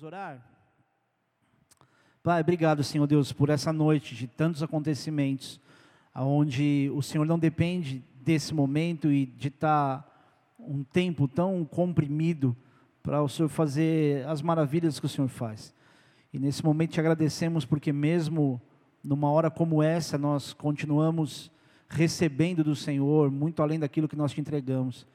Vamos orar? Pai, obrigado, Senhor Deus, por essa noite de tantos acontecimentos, onde o Senhor não depende desse momento e de estar um tempo tão comprimido para o Senhor fazer as maravilhas que o Senhor faz. E nesse momento te agradecemos porque mesmo numa hora como essa nós continuamos recebendo do Senhor muito além daquilo que nós te entregamos.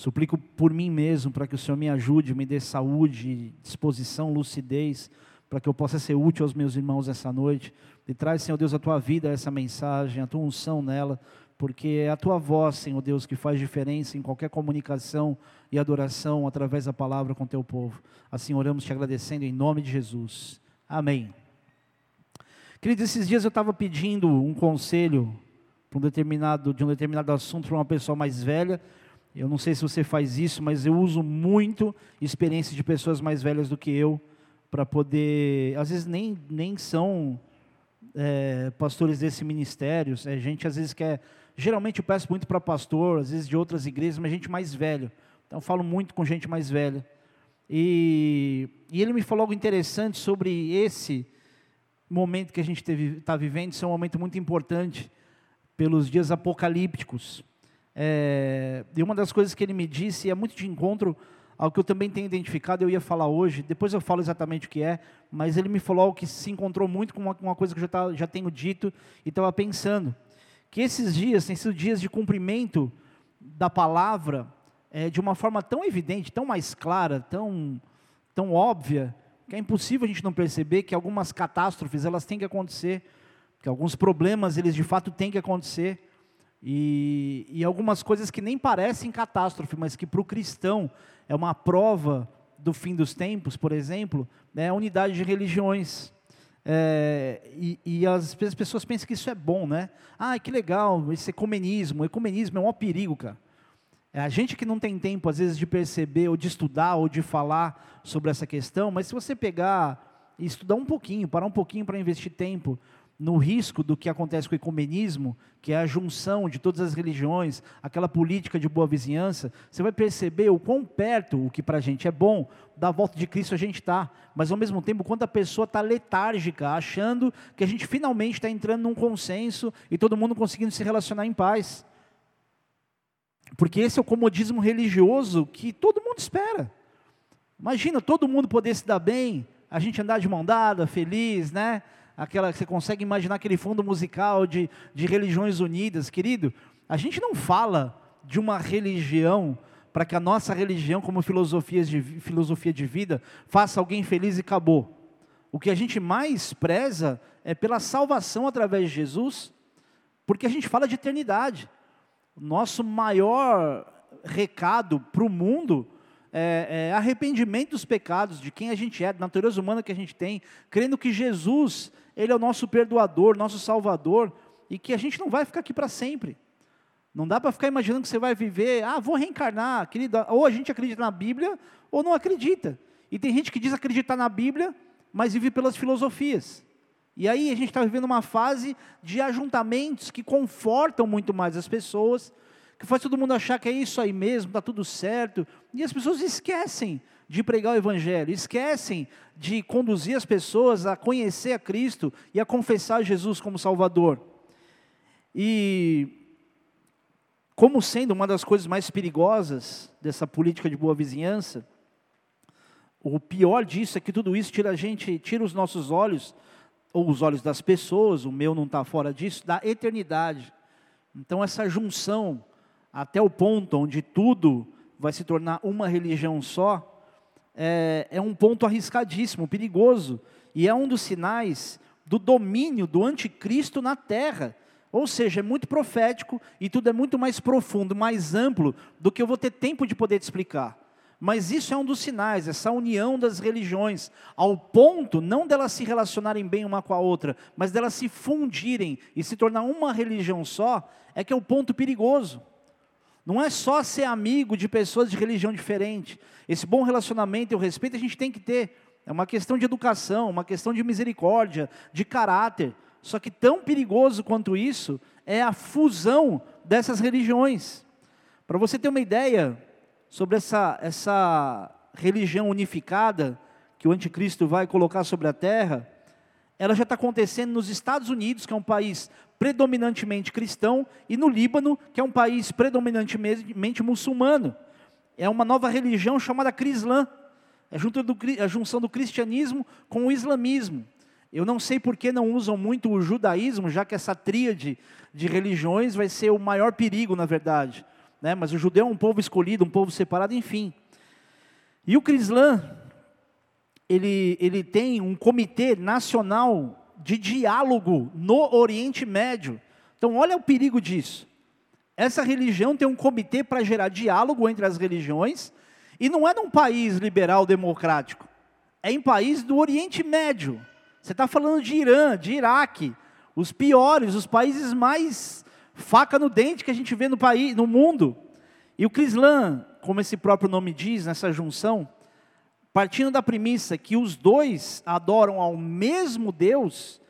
Suplico por mim mesmo para que o Senhor me ajude, me dê saúde, disposição, lucidez, para que eu possa ser útil aos meus irmãos essa noite. E traz, Senhor Deus, a tua vida, essa mensagem, a tua unção nela, porque é a tua voz, Senhor Deus, que faz diferença em qualquer comunicação e adoração através da palavra com teu povo. Assim oramos te agradecendo em nome de Jesus. Amém. Queridos, esses dias eu estava pedindo um conselho um de um determinado assunto para uma pessoa mais velha. Eu não sei se você faz isso, mas eu uso muito experiências de pessoas mais velhas do que eu para poder, às vezes nem, nem são é, pastores desse ministério, é gente às vezes que é, geralmente eu peço muito para pastor, às vezes de outras igrejas, mas gente mais velha. Então eu falo muito com gente mais velha. E, e ele me falou algo interessante sobre esse momento que a gente está vivendo, isso é um momento muito importante pelos dias apocalípticos. É, e uma das coisas que ele me disse, e é muito de encontro ao que eu também tenho identificado, eu ia falar hoje, depois eu falo exatamente o que é, mas ele me falou que se encontrou muito com uma, uma coisa que eu já, tá, já tenho dito e estava pensando, que esses dias têm sido dias de cumprimento da palavra é, de uma forma tão evidente, tão mais clara, tão, tão óbvia, que é impossível a gente não perceber que algumas catástrofes elas têm que acontecer, que alguns problemas eles de fato têm que acontecer, e, e algumas coisas que nem parecem catástrofe, mas que para o cristão é uma prova do fim dos tempos, por exemplo, é a unidade de religiões. É, e, e as, as, pessoas pensam que isso é bom, né? Ah, que legal, esse ecumenismo. O ecumenismo é um perigo, cara. É a gente que não tem tempo, às vezes, de perceber, ou de estudar, ou de falar sobre essa questão, mas se você pegar e estudar um pouquinho, parar um pouquinho para investir tempo no risco do que acontece com o ecumenismo, que é a junção de todas as religiões, aquela política de boa vizinhança, você vai perceber o quão perto, o que para a gente é bom, da volta de Cristo a gente está, mas ao mesmo tempo, quando a pessoa está letárgica, achando que a gente finalmente está entrando num consenso e todo mundo conseguindo se relacionar em paz. Porque esse é o comodismo religioso que todo mundo espera. Imagina todo mundo poder se dar bem, a gente andar de mão dada, feliz, né? Aquela você consegue imaginar aquele fundo musical de, de religiões unidas, querido. A gente não fala de uma religião para que a nossa religião, como filosofia de, filosofia de vida, faça alguém feliz e acabou. O que a gente mais preza é pela salvação através de Jesus, porque a gente fala de eternidade. Nosso maior recado para o mundo é, é, arrependimento dos pecados, de quem a gente é, da natureza humana que a gente tem, crendo que Jesus, Ele é o nosso perdoador, nosso salvador, e que a gente não vai ficar aqui para sempre. Não dá para ficar imaginando que você vai viver, ah, vou reencarnar, querida. Ou a gente acredita na Bíblia, ou não acredita. E tem gente que diz acreditar na Bíblia, mas vive pelas filosofias. E aí a gente está vivendo uma fase de ajuntamentos que confortam muito mais as pessoas, que faz todo mundo achar que é isso aí mesmo, está tudo certo, e as pessoas esquecem de pregar o Evangelho, esquecem de conduzir as pessoas a conhecer a Cristo e a confessar Jesus como Salvador. E, como sendo uma das coisas mais perigosas dessa política de boa vizinhança, o pior disso é que tudo isso tira a gente, tira os nossos olhos, ou os olhos das pessoas, o meu não está fora disso, da eternidade. Então, essa junção até o ponto onde tudo vai se tornar uma religião só, é, é um ponto arriscadíssimo, perigoso, e é um dos sinais do domínio do anticristo na terra. Ou seja, é muito profético e tudo é muito mais profundo, mais amplo do que eu vou ter tempo de poder te explicar. Mas isso é um dos sinais, essa união das religiões, ao ponto não delas se relacionarem bem uma com a outra, mas delas se fundirem e se tornar uma religião só, é que é o ponto perigoso. Não é só ser amigo de pessoas de religião diferente. Esse bom relacionamento e o respeito a gente tem que ter. É uma questão de educação, uma questão de misericórdia, de caráter. Só que tão perigoso quanto isso é a fusão dessas religiões. Para você ter uma ideia sobre essa, essa religião unificada que o anticristo vai colocar sobre a terra, ela já está acontecendo nos Estados Unidos, que é um país predominantemente cristão, e no Líbano, que é um país predominantemente muçulmano. É uma nova religião chamada Crislã, é a junção do cristianismo com o islamismo. Eu não sei por que não usam muito o judaísmo, já que essa tríade de religiões vai ser o maior perigo, na verdade. Né? Mas o judeu é um povo escolhido, um povo separado, enfim. E o Crislã, ele, ele tem um comitê nacional de diálogo no Oriente Médio. Então, olha o perigo disso. Essa religião tem um comitê para gerar diálogo entre as religiões, e não é num país liberal democrático, é em país do Oriente Médio. Você está falando de Irã, de Iraque, os piores, os países mais faca no dente que a gente vê no país, no mundo. E o Crislã, como esse próprio nome diz, nessa junção, partindo da premissa que os dois adoram ao mesmo Deus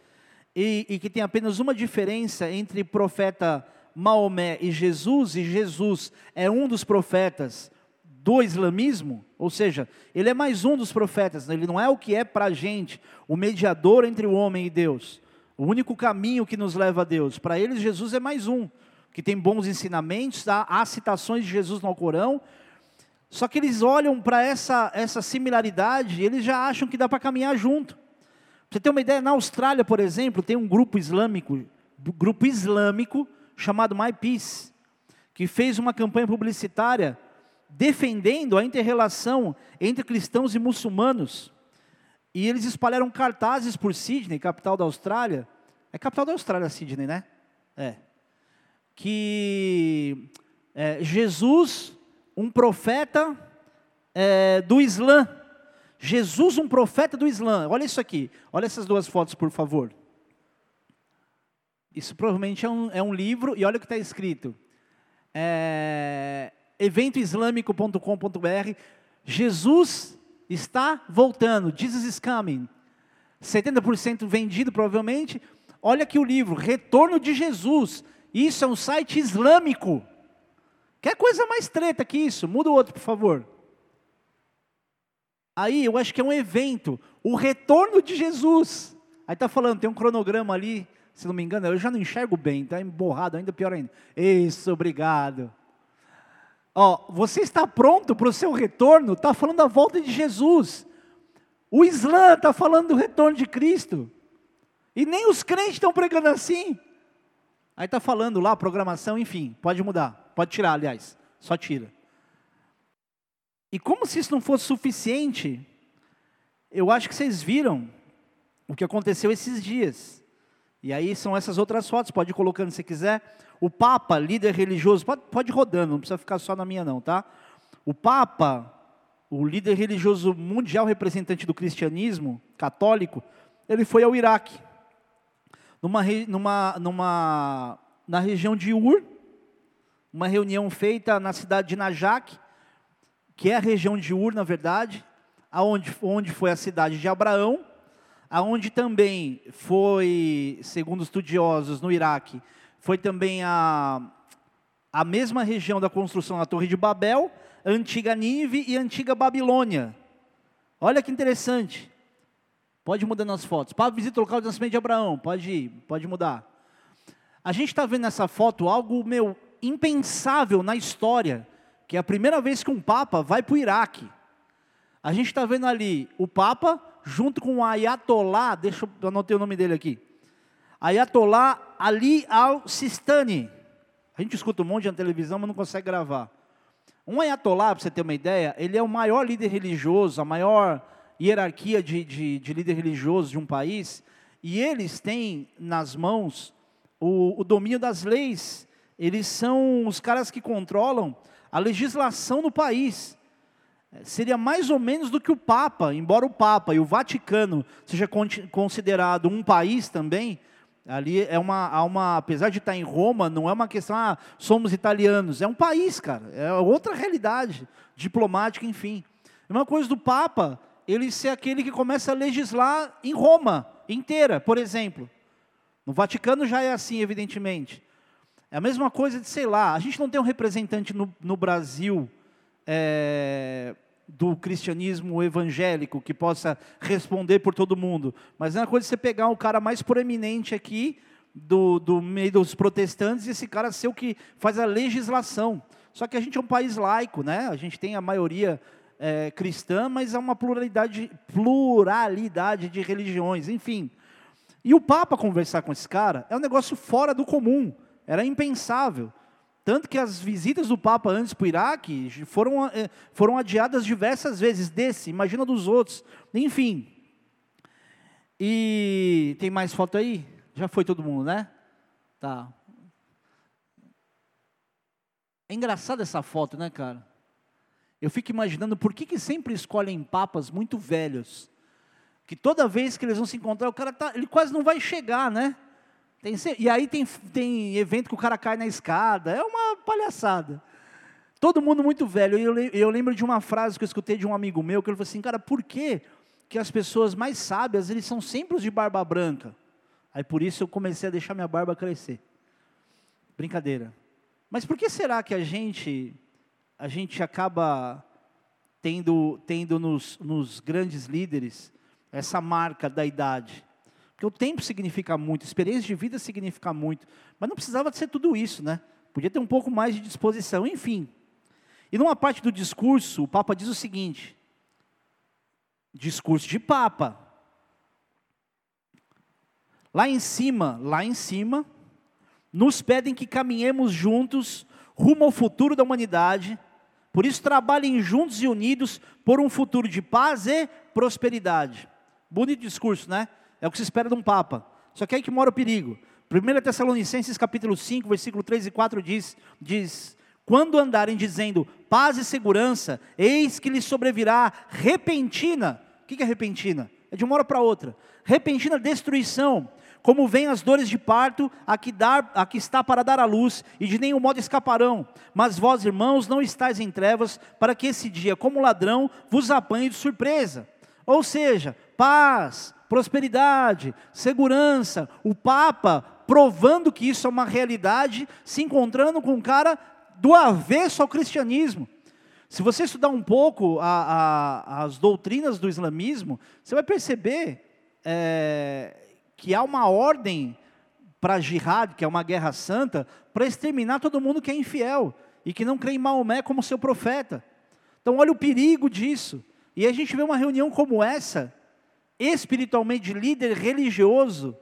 e, e que tem apenas uma diferença entre profeta Maomé e Jesus, e Jesus é um dos profetas do islamismo, ou seja, ele é mais um dos profetas, né? ele não é o que é para a gente, o mediador entre o homem e Deus, o único caminho que nos leva a Deus. Para eles, Jesus é mais um, que tem bons ensinamentos, há, há citações de Jesus no Alcorão, só que eles olham para essa, essa similaridade e eles já acham que dá para caminhar junto. Pra você ter uma ideia, na Austrália, por exemplo, tem um grupo islâmico, grupo islâmico chamado My Peace, que fez uma campanha publicitária defendendo a interrelação entre cristãos e muçulmanos. E eles espalharam cartazes por Sydney, capital da Austrália. É capital da Austrália, Sydney, né? É. Que é, Jesus, um profeta é, do Islã. Jesus, um profeta do Islã. Olha isso aqui. Olha essas duas fotos, por favor. Isso provavelmente é um, é um livro, e olha o que está escrito. É, eventoislâmico.com.br. Jesus está voltando. Jesus is coming. 70% vendido, provavelmente. Olha aqui o livro, Retorno de Jesus. Isso é um site islâmico. Quer coisa mais treta que isso? Muda o outro, por favor. Aí eu acho que é um evento, o retorno de Jesus. Aí está falando, tem um cronograma ali, se não me engano, eu já não enxergo bem, está emborrado, ainda pior ainda. Isso, obrigado. Ó, você está pronto para o seu retorno? Está falando da volta de Jesus. O Islã está falando do retorno de Cristo. E nem os crentes estão pregando assim. Aí está falando lá, programação, enfim, pode mudar. Pode tirar, aliás. Só tira. E como se isso não fosse suficiente, eu acho que vocês viram o que aconteceu esses dias. E aí são essas outras fotos, pode ir colocando se quiser. O Papa, líder religioso, pode, pode ir rodando, não precisa ficar só na minha não, tá? O Papa, o líder religioso mundial representante do cristianismo católico, ele foi ao Iraque, numa, numa, numa, na região de Ur, uma reunião feita na cidade de Najak, que é a região de Ur, na verdade, aonde, onde foi a cidade de Abraão, aonde também foi, segundo estudiosos no Iraque, foi também a, a mesma região da construção da Torre de Babel, antiga Nínive e antiga Babilônia. Olha que interessante. Pode mudar nas fotos. Para visita o local de nascimento de Abraão. Pode ir, pode mudar. A gente está vendo nessa foto algo, meu, impensável na história, que é a primeira vez que um Papa vai para o Iraque. A gente está vendo ali o Papa junto com o Ayatollah, deixa eu anotar o nome dele aqui. Ayatollah Ali al-Sistani. A gente escuta um monte na televisão, mas não consegue gravar. Um Ayatollah, para você ter uma ideia, ele é o maior líder religioso, a maior hierarquia de, de, de líder religioso de um país, e eles têm nas mãos o, o domínio das leis. Eles são os caras que controlam a legislação do país seria mais ou menos do que o Papa, embora o Papa e o Vaticano seja considerado um país também, ali é uma, uma, apesar de estar em Roma, não é uma questão, ah, somos italianos, é um país, cara, é outra realidade, diplomática, enfim. É uma coisa do Papa, ele ser aquele que começa a legislar em Roma inteira, por exemplo. No Vaticano já é assim, evidentemente. É a mesma coisa de, sei lá, a gente não tem um representante no, no Brasil, é, do cristianismo evangélico que possa responder por todo mundo, mas é uma coisa você pegar o cara mais proeminente aqui do, do meio dos protestantes e esse cara ser o que faz a legislação. Só que a gente é um país laico, né? A gente tem a maioria é, cristã, mas há uma pluralidade, pluralidade de religiões, enfim. E o Papa conversar com esse cara é um negócio fora do comum, era impensável. Tanto que as visitas do Papa antes para o Iraque foram, é, foram adiadas diversas vezes, desse, imagina dos outros, enfim. E tem mais foto aí? Já foi todo mundo, né? Tá. É engraçada essa foto, né, cara? Eu fico imaginando por que, que sempre escolhem papas muito velhos. Que toda vez que eles vão se encontrar, o cara tá, ele quase não vai chegar, né? Tem, e aí tem, tem evento que o cara cai na escada, é uma palhaçada. Todo mundo muito velho. Eu, eu lembro de uma frase que eu escutei de um amigo meu, que ele falou assim, cara, por que, que as pessoas mais sábias, eles são sempre os de barba branca? Aí por isso eu comecei a deixar minha barba crescer. Brincadeira. Mas por que será que a gente, a gente acaba tendo, tendo nos, nos grandes líderes essa marca da idade? Porque o tempo significa muito, experiência de vida significa muito, mas não precisava ser tudo isso, né? Podia ter um pouco mais de disposição, enfim. E numa parte do discurso, o Papa diz o seguinte: discurso de Papa. Lá em cima, lá em cima, nos pedem que caminhemos juntos rumo ao futuro da humanidade. Por isso, trabalhem juntos e unidos por um futuro de paz e prosperidade. Bonito discurso, né? É o que se espera de um Papa. Só que aí que mora o perigo. 1 Tessalonicenses capítulo 5, versículo 3 e 4 diz, diz quando andarem dizendo paz e segurança, eis que lhes sobrevirá repentina. O que é repentina? É de uma hora para outra. Repentina destruição, como vêm as dores de parto, a que, dar, a que está para dar à luz, e de nenhum modo escaparão. Mas vós, irmãos, não estáis em trevas, para que esse dia, como ladrão, vos apanhe de surpresa. Ou seja, paz, prosperidade, segurança. O Papa provando que isso é uma realidade, se encontrando com um cara do avesso ao cristianismo. Se você estudar um pouco a, a, as doutrinas do islamismo, você vai perceber é, que há uma ordem para jihad, que é uma guerra santa, para exterminar todo mundo que é infiel e que não crê em Maomé como seu profeta. Então, olha o perigo disso. E a gente vê uma reunião como essa, espiritualmente de líder religioso,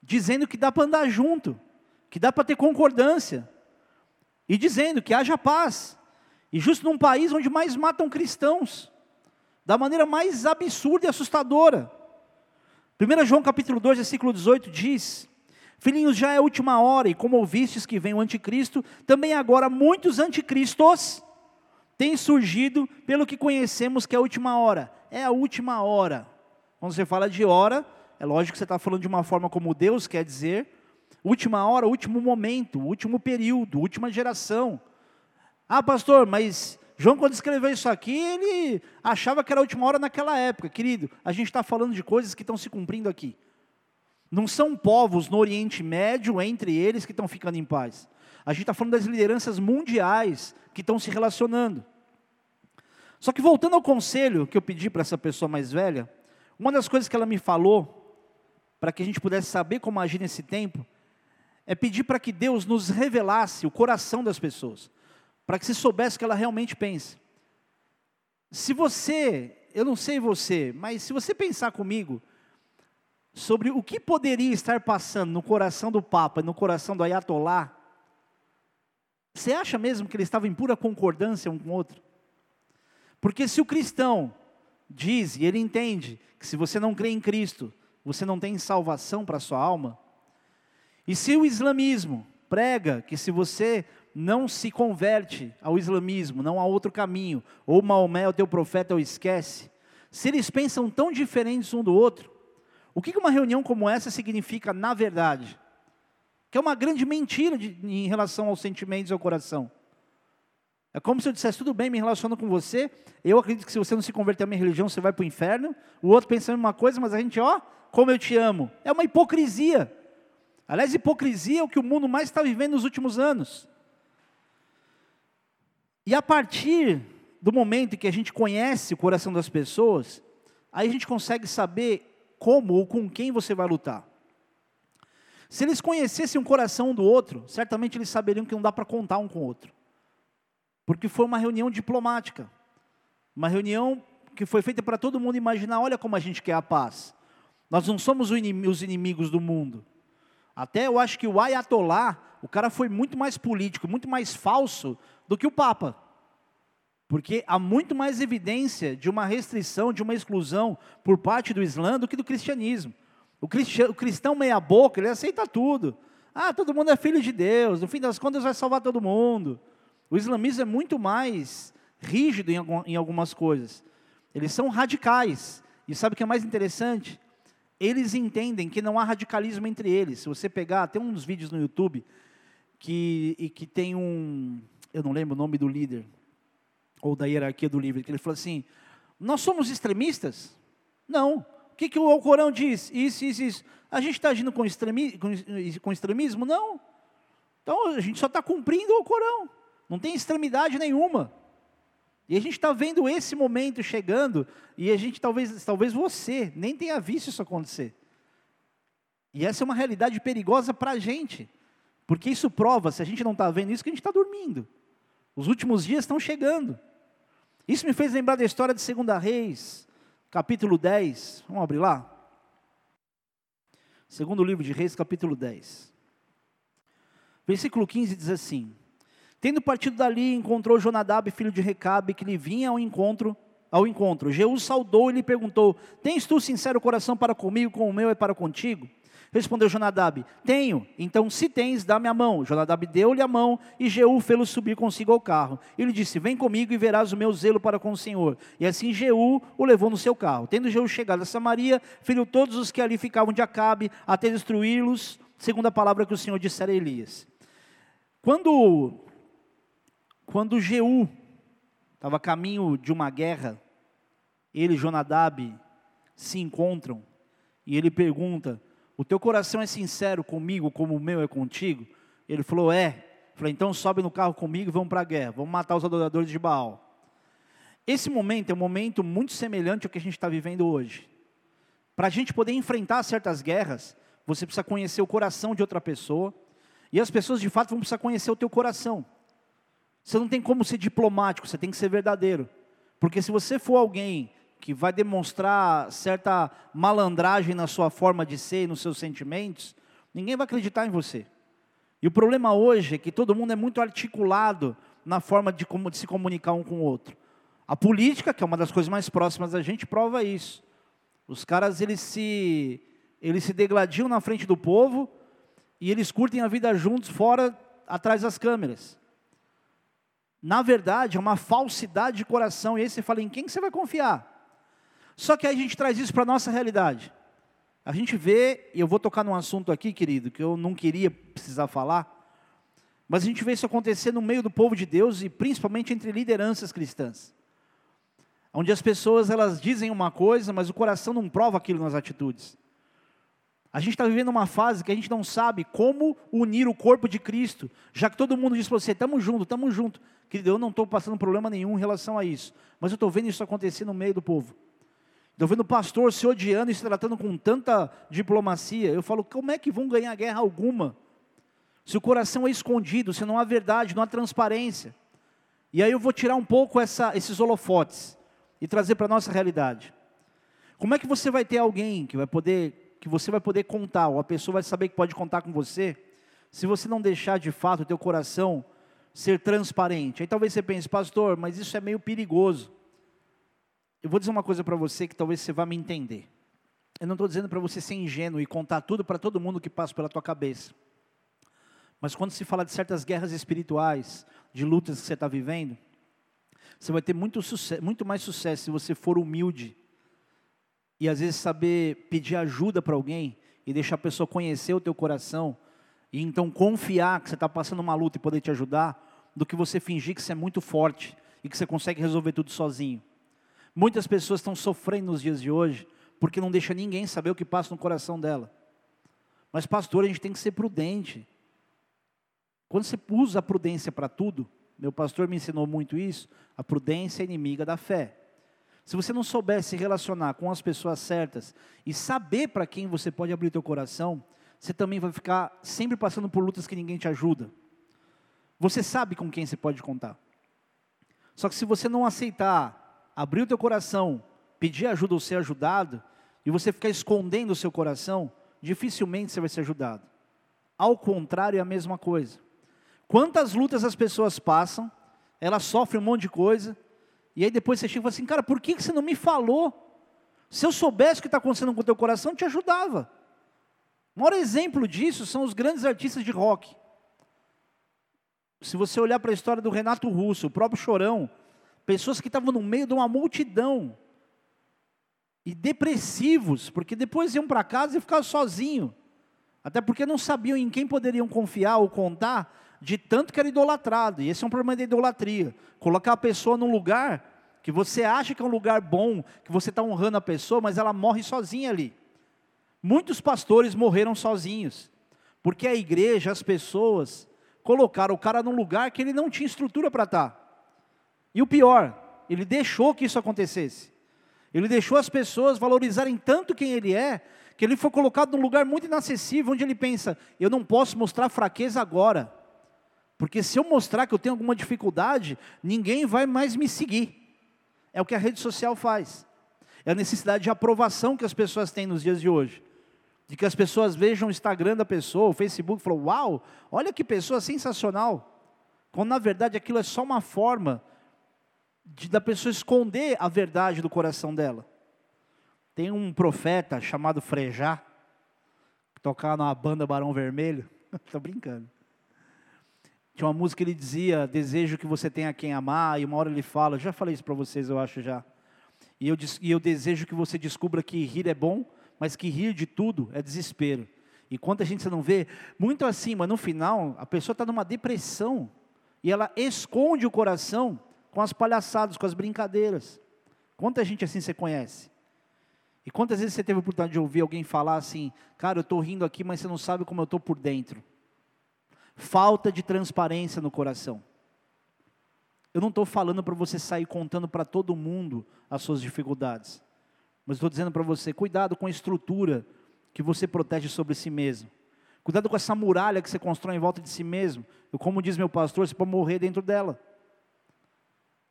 dizendo que dá para andar junto, que dá para ter concordância, e dizendo que haja paz. E justo num país onde mais matam cristãos, da maneira mais absurda e assustadora. 1 João capítulo 2, versículo 18 diz: Filhinhos, já é a última hora, e como ouvistes que vem o anticristo, também agora muitos anticristos têm surgido, pelo que conhecemos que é a última hora. É a última hora. Quando você fala de hora, é lógico que você está falando de uma forma como Deus quer dizer. Última hora, último momento, último período, última geração. Ah, pastor, mas João, quando escreveu isso aqui, ele achava que era a última hora naquela época. Querido, a gente está falando de coisas que estão se cumprindo aqui. Não são povos no Oriente Médio, entre eles, que estão ficando em paz. A gente está falando das lideranças mundiais que estão se relacionando. Só que voltando ao conselho que eu pedi para essa pessoa mais velha, uma das coisas que ela me falou, para que a gente pudesse saber como agir nesse tempo, é pedir para que Deus nos revelasse o coração das pessoas para que você soubesse o que ela realmente pensa. Se você, eu não sei você, mas se você pensar comigo sobre o que poderia estar passando no coração do Papa e no coração do Ayatollah, você acha mesmo que ele estava em pura concordância um com o outro? Porque se o cristão diz e ele entende que se você não crê em Cristo, você não tem salvação para a sua alma, e se o islamismo prega que se você não se converte ao islamismo, não há outro caminho, ou Maomé, o teu profeta, o esquece, se eles pensam tão diferentes um do outro, o que uma reunião como essa significa na verdade? Que é uma grande mentira de, em relação aos sentimentos e ao coração. É como se eu dissesse, tudo bem, me relaciono com você, eu acredito que se você não se converter à minha religião, você vai para o inferno, o outro pensando em uma coisa, mas a gente, ó, como eu te amo. É uma hipocrisia. Aliás, hipocrisia é o que o mundo mais está vivendo nos últimos anos. E a partir do momento que a gente conhece o coração das pessoas, aí a gente consegue saber como ou com quem você vai lutar. Se eles conhecessem o coração um do outro, certamente eles saberiam que não dá para contar um com o outro. Porque foi uma reunião diplomática. Uma reunião que foi feita para todo mundo imaginar, olha como a gente quer a paz. Nós não somos os inimigos do mundo. Até eu acho que o Ayatollah, o cara foi muito mais político, muito mais falso do que o Papa. Porque há muito mais evidência de uma restrição, de uma exclusão por parte do Islã do que do cristianismo. O, o cristão meia-boca, ele aceita tudo. Ah, todo mundo é filho de Deus, no fim das contas vai salvar todo mundo. O islamismo é muito mais rígido em, algumas coisas. Eles são radicais. E sabe o que é mais interessante? eles entendem que não há radicalismo entre eles. Se você pegar, tem uns vídeos no YouTube que, e que tem um, eu não lembro o nome do líder, ou da hierarquia do livro, que ele falou assim: Nós somos extremistas? Não. O que, que o Alcorão diz? Isso, isso, isso. A gente está agindo com, extremi, com, com extremismo? Não. Então a gente só está cumprindo o Alcorão. Não tem extremidade nenhuma. E a gente está vendo esse momento chegando, e a gente talvez, talvez você nem tenha visto isso acontecer. E essa é uma realidade perigosa para a gente, porque isso prova, se a gente não está vendo isso, que a gente está dormindo. Os últimos dias estão chegando. Isso me fez lembrar da história de 2 Reis, capítulo 10. Vamos abrir lá? Segundo livro de Reis, capítulo 10. Versículo 15 diz assim: Tendo partido dali, encontrou Jonadab, filho de Recabe, que lhe vinha ao encontro. Ao encontro. Saudou e lhe perguntou: Tens tu sincero coração para comigo, como o meu é para contigo? Respondeu Jonadab: Tenho. Então, se tens, dá-me a mão. Jonadab deu-lhe a mão e Jeú fê-lo subir consigo ao carro. E lhe disse: Vem comigo e verás o meu zelo para com o Senhor. E assim Jeú o levou no seu carro. Tendo Jeú chegado a Samaria, feriu todos os que ali ficavam de Acabe, até destruí-los, segundo a palavra que o Senhor dissera a Elias. Quando quando Jeú estava a caminho de uma guerra, ele e Jonadab se encontram e ele pergunta: O teu coração é sincero comigo, como o meu é contigo? Ele falou: É. Falei: Então sobe no carro comigo e vamos para a guerra, vamos matar os adoradores de Baal. Esse momento é um momento muito semelhante ao que a gente está vivendo hoje. Para a gente poder enfrentar certas guerras, você precisa conhecer o coração de outra pessoa, e as pessoas de fato vão precisar conhecer o teu coração. Você não tem como ser diplomático, você tem que ser verdadeiro. Porque se você for alguém que vai demonstrar certa malandragem na sua forma de ser e nos seus sentimentos, ninguém vai acreditar em você. E o problema hoje é que todo mundo é muito articulado na forma de, como, de se comunicar um com o outro. A política, que é uma das coisas mais próximas da gente, prova isso. Os caras eles se eles se degladiam na frente do povo e eles curtem a vida juntos fora atrás das câmeras na verdade, é uma falsidade de coração. E aí você fala, em quem você vai confiar? Só que aí a gente traz isso para a nossa realidade. A gente vê, e eu vou tocar num assunto aqui, querido, que eu não queria precisar falar, mas a gente vê isso acontecer no meio do povo de Deus e principalmente entre lideranças cristãs. Onde as pessoas elas dizem uma coisa, mas o coração não prova aquilo nas atitudes. A gente está vivendo uma fase que a gente não sabe como unir o corpo de Cristo, já que todo mundo diz para você, estamos juntos, estamos juntos. Querido, eu não estou passando problema nenhum em relação a isso, mas eu estou vendo isso acontecer no meio do povo. Estou vendo o pastor se odiando e se tratando com tanta diplomacia. Eu falo, como é que vão ganhar guerra alguma? Se o coração é escondido, se não há verdade, não há transparência. E aí eu vou tirar um pouco essa, esses holofotes e trazer para a nossa realidade. Como é que você vai ter alguém que vai poder que você vai poder contar, ou a pessoa vai saber que pode contar com você, se você não deixar de fato o teu coração ser transparente. Aí talvez você pense, pastor, mas isso é meio perigoso. Eu vou dizer uma coisa para você que talvez você vá me entender. Eu não estou dizendo para você ser ingênuo e contar tudo para todo mundo que passa pela tua cabeça. Mas quando se fala de certas guerras espirituais, de lutas que você está vivendo, você vai ter muito, muito mais sucesso se você for humilde e às vezes saber pedir ajuda para alguém e deixar a pessoa conhecer o teu coração e então confiar que você está passando uma luta e poder te ajudar, do que você fingir que você é muito forte e que você consegue resolver tudo sozinho. Muitas pessoas estão sofrendo nos dias de hoje porque não deixa ninguém saber o que passa no coração dela. Mas pastor, a gente tem que ser prudente. Quando você usa a prudência para tudo, Meu pastor me ensinou muito isso. A prudência é inimiga da fé. Se você não souber se relacionar com as pessoas certas e saber para quem você pode abrir teu coração, você também vai ficar sempre passando por lutas que ninguém te ajuda. Você sabe com quem você pode contar. Só que se você não aceitar abrir o teu coração, pedir ajuda ou ser ajudado, e você ficar escondendo o seu coração, dificilmente você vai ser ajudado. Ao contrário, é a mesma coisa. Quantas lutas as pessoas passam, elas sofrem um monte de coisa, e aí depois você chega e fala assim, cara, por que você não me falou? Se eu soubesse o que está acontecendo com o teu coração, eu te ajudava. O maior exemplo disso são os grandes artistas de rock. Se você olhar para a história do Renato Russo, o próprio Chorão, pessoas que estavam no meio de uma multidão, e depressivos, porque depois iam para casa e ficavam sozinhos, até porque não sabiam em quem poderiam confiar ou contar, de tanto que era idolatrado. E esse é um problema da idolatria. Colocar a pessoa num lugar que você acha que é um lugar bom, que você está honrando a pessoa, mas ela morre sozinha ali. Muitos pastores morreram sozinhos, porque a igreja, as pessoas, colocaram o cara num lugar que ele não tinha estrutura para estar. Tá. E o pior, ele deixou que isso acontecesse. Ele deixou as pessoas valorizarem tanto quem ele é, que ele foi colocado num lugar muito inacessível, onde ele pensa: eu não posso mostrar fraqueza agora. Porque se eu mostrar que eu tenho alguma dificuldade, ninguém vai mais me seguir. É o que a rede social faz. É a necessidade de aprovação que as pessoas têm nos dias de hoje. De que as pessoas vejam o Instagram da pessoa, o Facebook, e falam, uau, olha que pessoa sensacional. Quando na verdade aquilo é só uma forma de, da pessoa esconder a verdade do coração dela. Tem um profeta chamado Frejá, que tocava numa banda Barão Vermelho. Estou brincando. Tinha uma música que ele dizia: Desejo que você tenha quem amar, e uma hora ele fala, já falei isso para vocês, eu acho já. E eu, e eu desejo que você descubra que rir é bom, mas que rir de tudo é desespero. E quanta gente você não vê, muito assim, mas no final a pessoa está numa depressão e ela esconde o coração com as palhaçadas, com as brincadeiras. Quanta gente assim você conhece? E quantas vezes você teve a oportunidade de ouvir alguém falar assim, cara, eu estou rindo aqui, mas você não sabe como eu estou por dentro falta de transparência no coração. Eu não estou falando para você sair contando para todo mundo as suas dificuldades, mas estou dizendo para você: cuidado com a estrutura que você protege sobre si mesmo. Cuidado com essa muralha que você constrói em volta de si mesmo. Eu, como diz meu pastor, você pode morrer dentro dela.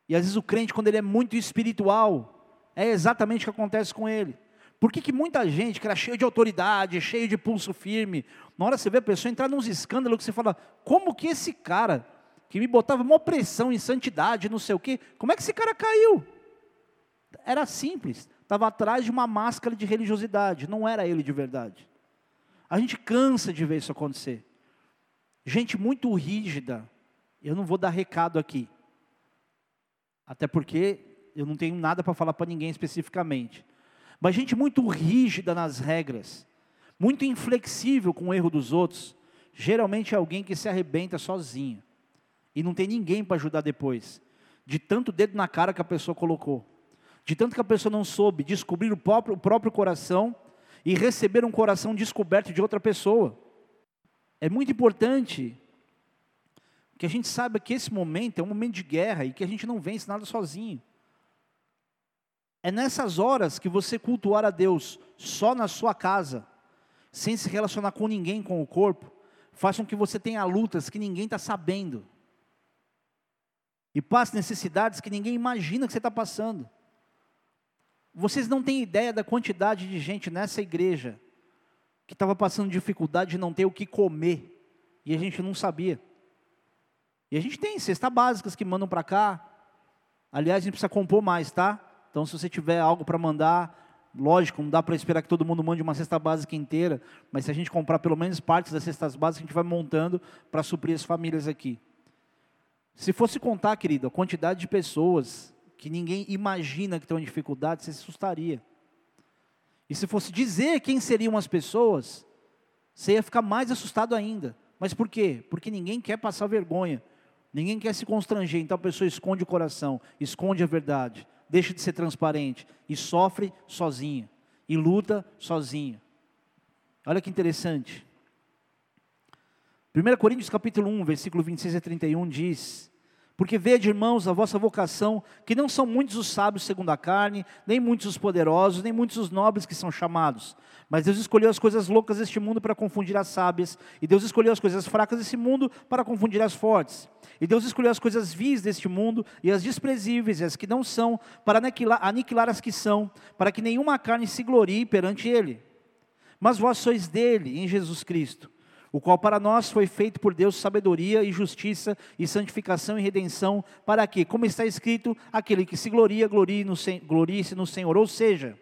E às vezes o crente, quando ele é muito espiritual, é exatamente o que acontece com ele. Por que, que muita gente que era cheia de autoridade, cheio de pulso firme, na hora você vê a pessoa entrar nos escândalos que você fala, como que esse cara, que me botava uma pressão em santidade, não sei o quê, como é que esse cara caiu? Era simples, estava atrás de uma máscara de religiosidade, não era ele de verdade. A gente cansa de ver isso acontecer. Gente muito rígida, eu não vou dar recado aqui, até porque eu não tenho nada para falar para ninguém especificamente. Mas gente muito rígida nas regras, muito inflexível com o erro dos outros, geralmente é alguém que se arrebenta sozinho e não tem ninguém para ajudar depois, de tanto dedo na cara que a pessoa colocou, de tanto que a pessoa não soube descobrir o próprio, o próprio coração e receber um coração descoberto de outra pessoa. É muito importante que a gente saiba que esse momento é um momento de guerra e que a gente não vence nada sozinho. É nessas horas que você cultuar a Deus só na sua casa, sem se relacionar com ninguém com o corpo, faz com que você tenha lutas que ninguém está sabendo. E passe necessidades que ninguém imagina que você está passando. Vocês não têm ideia da quantidade de gente nessa igreja que estava passando dificuldade de não ter o que comer. E a gente não sabia. E a gente tem cestas básicas que mandam para cá. Aliás, a gente precisa compor mais, tá? Então, se você tiver algo para mandar, lógico, não dá para esperar que todo mundo mande uma cesta básica inteira, mas se a gente comprar pelo menos partes das cestas básicas, a gente vai montando para suprir as famílias aqui. Se fosse contar, querido, a quantidade de pessoas que ninguém imagina que estão em dificuldade, você se assustaria. E se fosse dizer quem seriam as pessoas, você ia ficar mais assustado ainda. Mas por quê? Porque ninguém quer passar vergonha, ninguém quer se constranger, então a pessoa esconde o coração, esconde a verdade deixa de ser transparente e sofre sozinho e luta sozinho. Olha que interessante. 1 Coríntios capítulo 1, versículo 26 a 31 diz: Porque vede, irmãos, a vossa vocação, que não são muitos os sábios segundo a carne, nem muitos os poderosos, nem muitos os nobres que são chamados. Mas Deus escolheu as coisas loucas deste mundo para confundir as sábias, e Deus escolheu as coisas fracas desse mundo para confundir as fortes. E Deus escolheu as coisas vis deste mundo e as desprezíveis, e as que não são, para aniquilar, aniquilar as que são, para que nenhuma carne se glorie perante Ele. Mas vós sois dele, em Jesus Cristo o qual para nós foi feito por Deus sabedoria e justiça e santificação e redenção, para que, como está escrito, aquele que se gloria, glorie no, glorie-se no Senhor. Ou seja,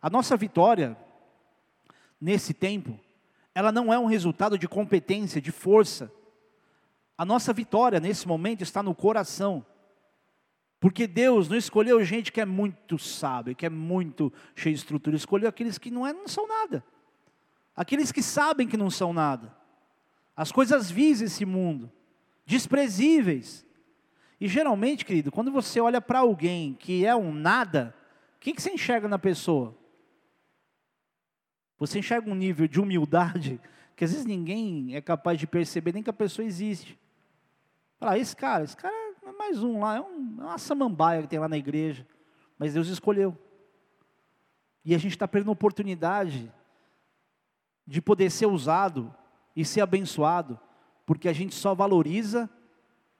a nossa vitória, nesse tempo, ela não é um resultado de competência, de força. A nossa vitória, nesse momento, está no coração. Porque Deus não escolheu gente que é muito sábio, que é muito cheio de estrutura, escolheu aqueles que não, é, não são nada. Aqueles que sabem que não são nada as coisas vis desse mundo, desprezíveis. E geralmente, querido, quando você olha para alguém que é um nada, o que, que você enxerga na pessoa? Você enxerga um nível de humildade que às vezes ninguém é capaz de perceber nem que a pessoa existe. Fala, esse cara, esse cara é mais um lá, é, um, é uma samambaia que tem lá na igreja, mas Deus escolheu. E a gente está perdendo a oportunidade de poder ser usado e ser abençoado, porque a gente só valoriza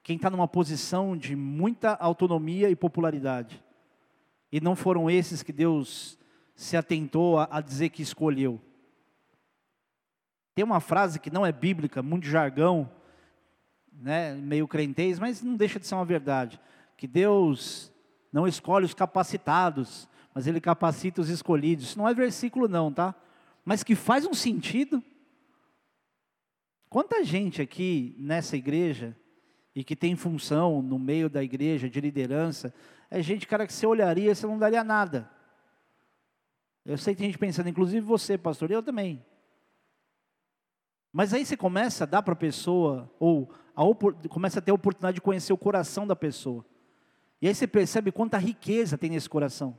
quem está numa posição de muita autonomia e popularidade. E não foram esses que Deus se atentou a, a dizer que escolheu. Tem uma frase que não é bíblica, muito jargão, né, meio crentez, mas não deixa de ser uma verdade. Que Deus não escolhe os capacitados, mas Ele capacita os escolhidos. Isso não é versículo não, tá? Mas que faz um sentido Quanta gente aqui nessa igreja e que tem função no meio da igreja de liderança, é gente, cara, que você olharia, você não daria nada. Eu sei que tem gente pensando, inclusive você, pastor, eu também. Mas aí você começa a dar para a pessoa, ou a, começa a ter a oportunidade de conhecer o coração da pessoa. E aí você percebe quanta riqueza tem nesse coração.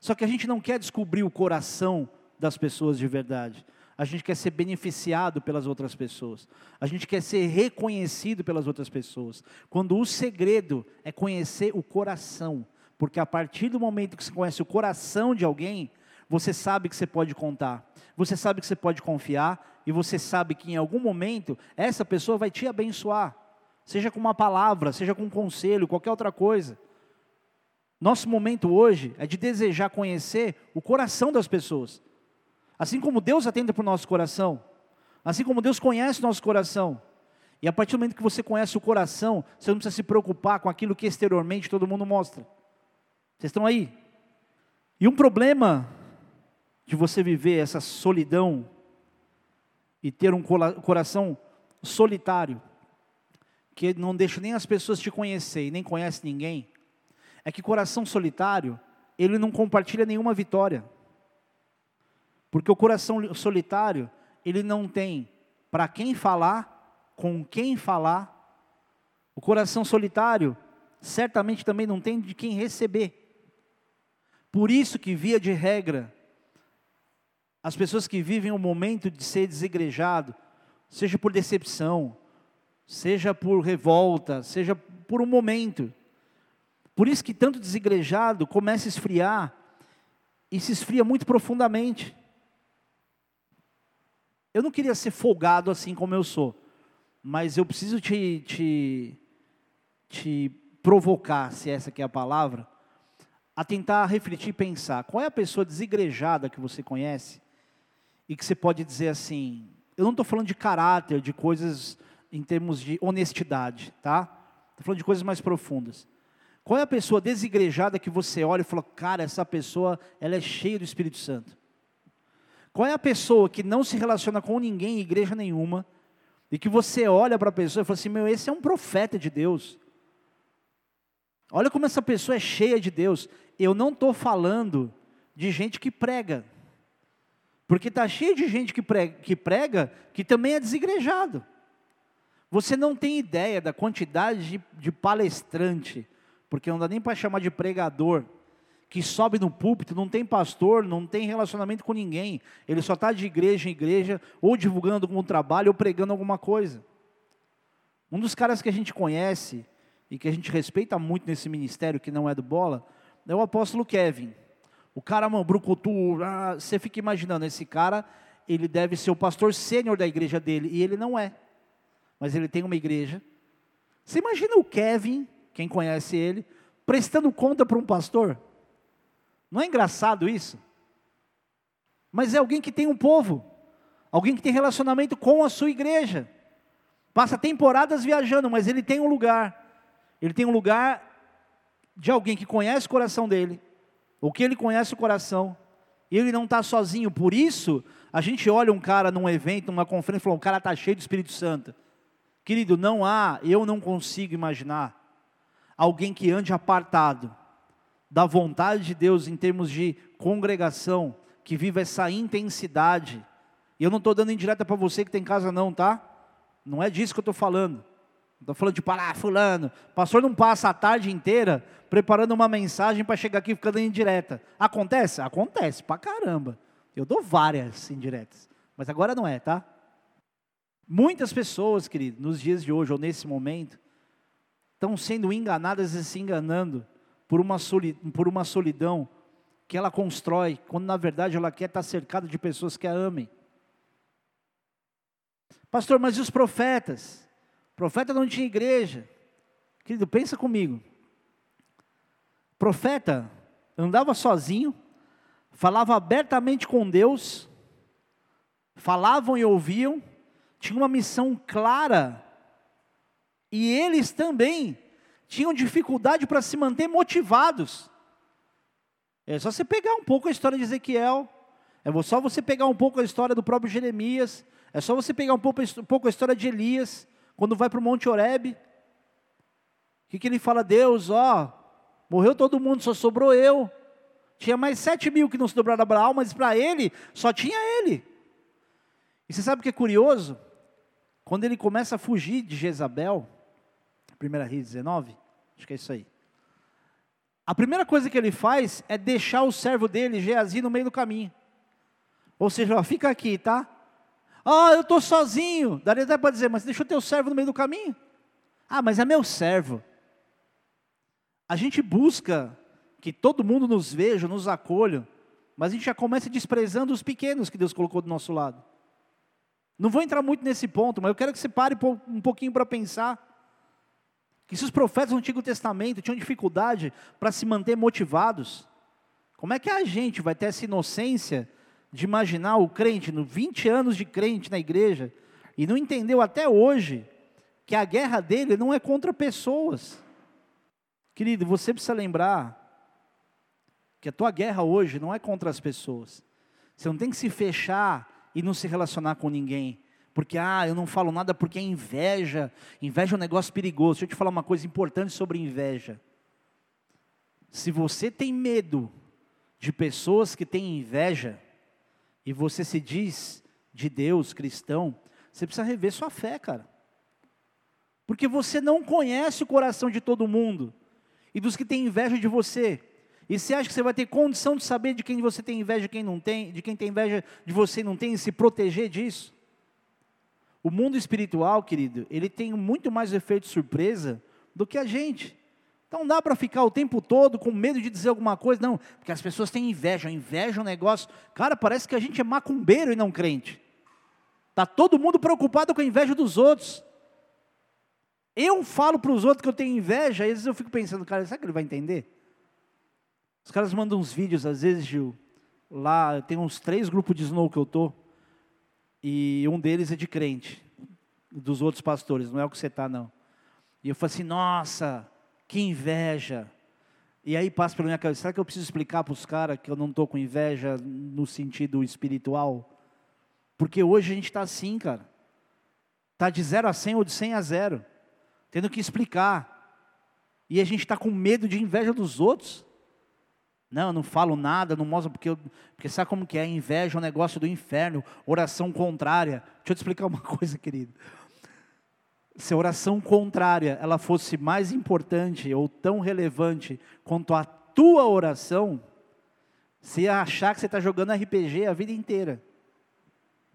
Só que a gente não quer descobrir o coração das pessoas de verdade a gente quer ser beneficiado pelas outras pessoas, a gente quer ser reconhecido pelas outras pessoas. Quando o segredo é conhecer o coração, porque a partir do momento que você conhece o coração de alguém, você sabe que você pode contar, você sabe que você pode confiar, e você sabe que em algum momento essa pessoa vai te abençoar, seja com uma palavra, seja com um conselho, qualquer outra coisa. Nosso momento hoje é de desejar conhecer o coração das pessoas. Assim como Deus atende para o nosso coração, assim como Deus conhece o nosso coração, e a partir do momento que você conhece o coração, você não precisa se preocupar com aquilo que exteriormente todo mundo mostra. Vocês estão aí? E um problema de você viver essa solidão e ter um coração solitário, que não deixa nem as pessoas te conhecer e nem conhece ninguém, é que coração solitário, ele não compartilha nenhuma vitória. Porque o coração solitário, ele não tem para quem falar, com quem falar. O coração solitário, certamente também não tem de quem receber. Por isso que, via de regra, as pessoas que vivem o momento de ser desigrejado, seja por decepção, seja por revolta, seja por um momento. Por isso que tanto desigrejado começa a esfriar e se esfria muito profundamente. Eu não queria ser folgado assim como eu sou, mas eu preciso te, te, te provocar, se essa é a palavra, a tentar refletir e pensar, qual é a pessoa desigrejada que você conhece e que você pode dizer assim, eu não estou falando de caráter, de coisas em termos de honestidade, tá? Estou falando de coisas mais profundas. Qual é a pessoa desigrejada que você olha e fala, cara, essa pessoa, ela é cheia do Espírito Santo. Qual é a pessoa que não se relaciona com ninguém em igreja nenhuma, e que você olha para a pessoa e fala assim: meu, esse é um profeta de Deus. Olha como essa pessoa é cheia de Deus. Eu não estou falando de gente que prega, porque está cheio de gente que prega, que prega que também é desigrejado. Você não tem ideia da quantidade de, de palestrante, porque não dá nem para chamar de pregador que sobe no púlpito, não tem pastor, não tem relacionamento com ninguém. Ele só está de igreja em igreja, ou divulgando algum trabalho, ou pregando alguma coisa. Um dos caras que a gente conhece e que a gente respeita muito nesse ministério, que não é do bola, é o apóstolo Kevin. O cara, mano, brucutu, ah, você fica imaginando, esse cara, ele deve ser o pastor sênior da igreja dele, e ele não é. Mas ele tem uma igreja. Você imagina o Kevin, quem conhece ele, prestando conta para um pastor? Não é engraçado isso? Mas é alguém que tem um povo, alguém que tem relacionamento com a sua igreja. Passa temporadas viajando, mas ele tem um lugar. Ele tem um lugar de alguém que conhece o coração dele, ou que ele conhece o coração, e ele não está sozinho. Por isso, a gente olha um cara num evento, numa conferência, e fala: um cara está cheio do Espírito Santo. Querido, não há, eu não consigo imaginar alguém que ande apartado da vontade de Deus em termos de congregação, que viva essa intensidade. E eu não estou dando indireta para você que tem casa, não, tá? Não é disso que eu estou falando. Estou falando de parar, fulano. O pastor não passa a tarde inteira preparando uma mensagem para chegar aqui ficando indireta. Acontece? Acontece, pra caramba. Eu dou várias indiretas. Mas agora não é, tá? Muitas pessoas, querido, nos dias de hoje, ou nesse momento, estão sendo enganadas e se enganando por uma, por uma solidão que ela constrói, quando na verdade ela quer estar cercada de pessoas que a amem. Pastor, mas e os profetas? Profeta não tinha igreja. Querido, pensa comigo. Profeta andava sozinho, falava abertamente com Deus, falavam e ouviam, tinha uma missão clara, e eles também tinham dificuldade para se manter motivados. É só você pegar um pouco a história de Ezequiel, é só você pegar um pouco a história do próprio Jeremias, é só você pegar um pouco, a história de Elias, quando vai para o Monte Oreb, o que, que ele fala? Deus, ó, morreu todo mundo, só sobrou eu. Tinha mais sete mil que não se dobraram a Abraão, mas para ele, só tinha ele. E você sabe o que é curioso? Quando ele começa a fugir de Jezabel, 1 Reis 19, acho que é isso aí. A primeira coisa que ele faz é deixar o servo dele, Geazi, no meio do caminho. Ou seja, ó, fica aqui, tá? Ah, eu estou sozinho. Daria até para dizer, mas deixa o teu servo no meio do caminho. Ah, mas é meu servo. A gente busca que todo mundo nos veja, nos acolha, mas a gente já começa desprezando os pequenos que Deus colocou do nosso lado. Não vou entrar muito nesse ponto, mas eu quero que você pare um pouquinho para pensar que se os profetas do Antigo Testamento tinham dificuldade para se manter motivados, como é que a gente vai ter essa inocência de imaginar o crente, no 20 anos de crente na igreja, e não entendeu até hoje que a guerra dele não é contra pessoas. Querido, você precisa lembrar que a tua guerra hoje não é contra as pessoas. Você não tem que se fechar e não se relacionar com ninguém. Porque, ah, eu não falo nada porque é inveja. Inveja é um negócio perigoso. Deixa eu te falar uma coisa importante sobre inveja. Se você tem medo de pessoas que têm inveja, e você se diz de Deus, cristão, você precisa rever sua fé, cara. Porque você não conhece o coração de todo mundo e dos que têm inveja de você. E você acha que você vai ter condição de saber de quem você tem inveja e quem não tem, de quem tem inveja de você e não tem, e se proteger disso? O mundo espiritual, querido, ele tem muito mais efeito surpresa do que a gente. Então dá para ficar o tempo todo com medo de dizer alguma coisa, não, porque as pessoas têm inveja, inveja é um negócio. Cara, parece que a gente é macumbeiro e não crente. Tá todo mundo preocupado com a inveja dos outros. Eu falo para os outros que eu tenho inveja, às vezes eu fico pensando, cara, será que ele vai entender? Os caras mandam uns vídeos, às vezes, Gil, lá, tem uns três grupos de snow que eu tô, e um deles é de crente, dos outros pastores, não é o que você está, não. E eu falo assim, nossa, que inveja. E aí passa pela minha cabeça, será que eu preciso explicar para os caras que eu não estou com inveja no sentido espiritual? Porque hoje a gente está assim, cara. Está de 0 a 100 ou de 100 a 0. Tendo que explicar. E a gente está com medo de inveja dos outros. Não, eu não falo nada, não mostro, porque, eu, porque sabe como que é? Inveja é um negócio do inferno, oração contrária. Deixa eu te explicar uma coisa, querido se a oração contrária ela fosse mais importante ou tão relevante quanto a tua oração, você ia achar que você está jogando RPG a vida inteira.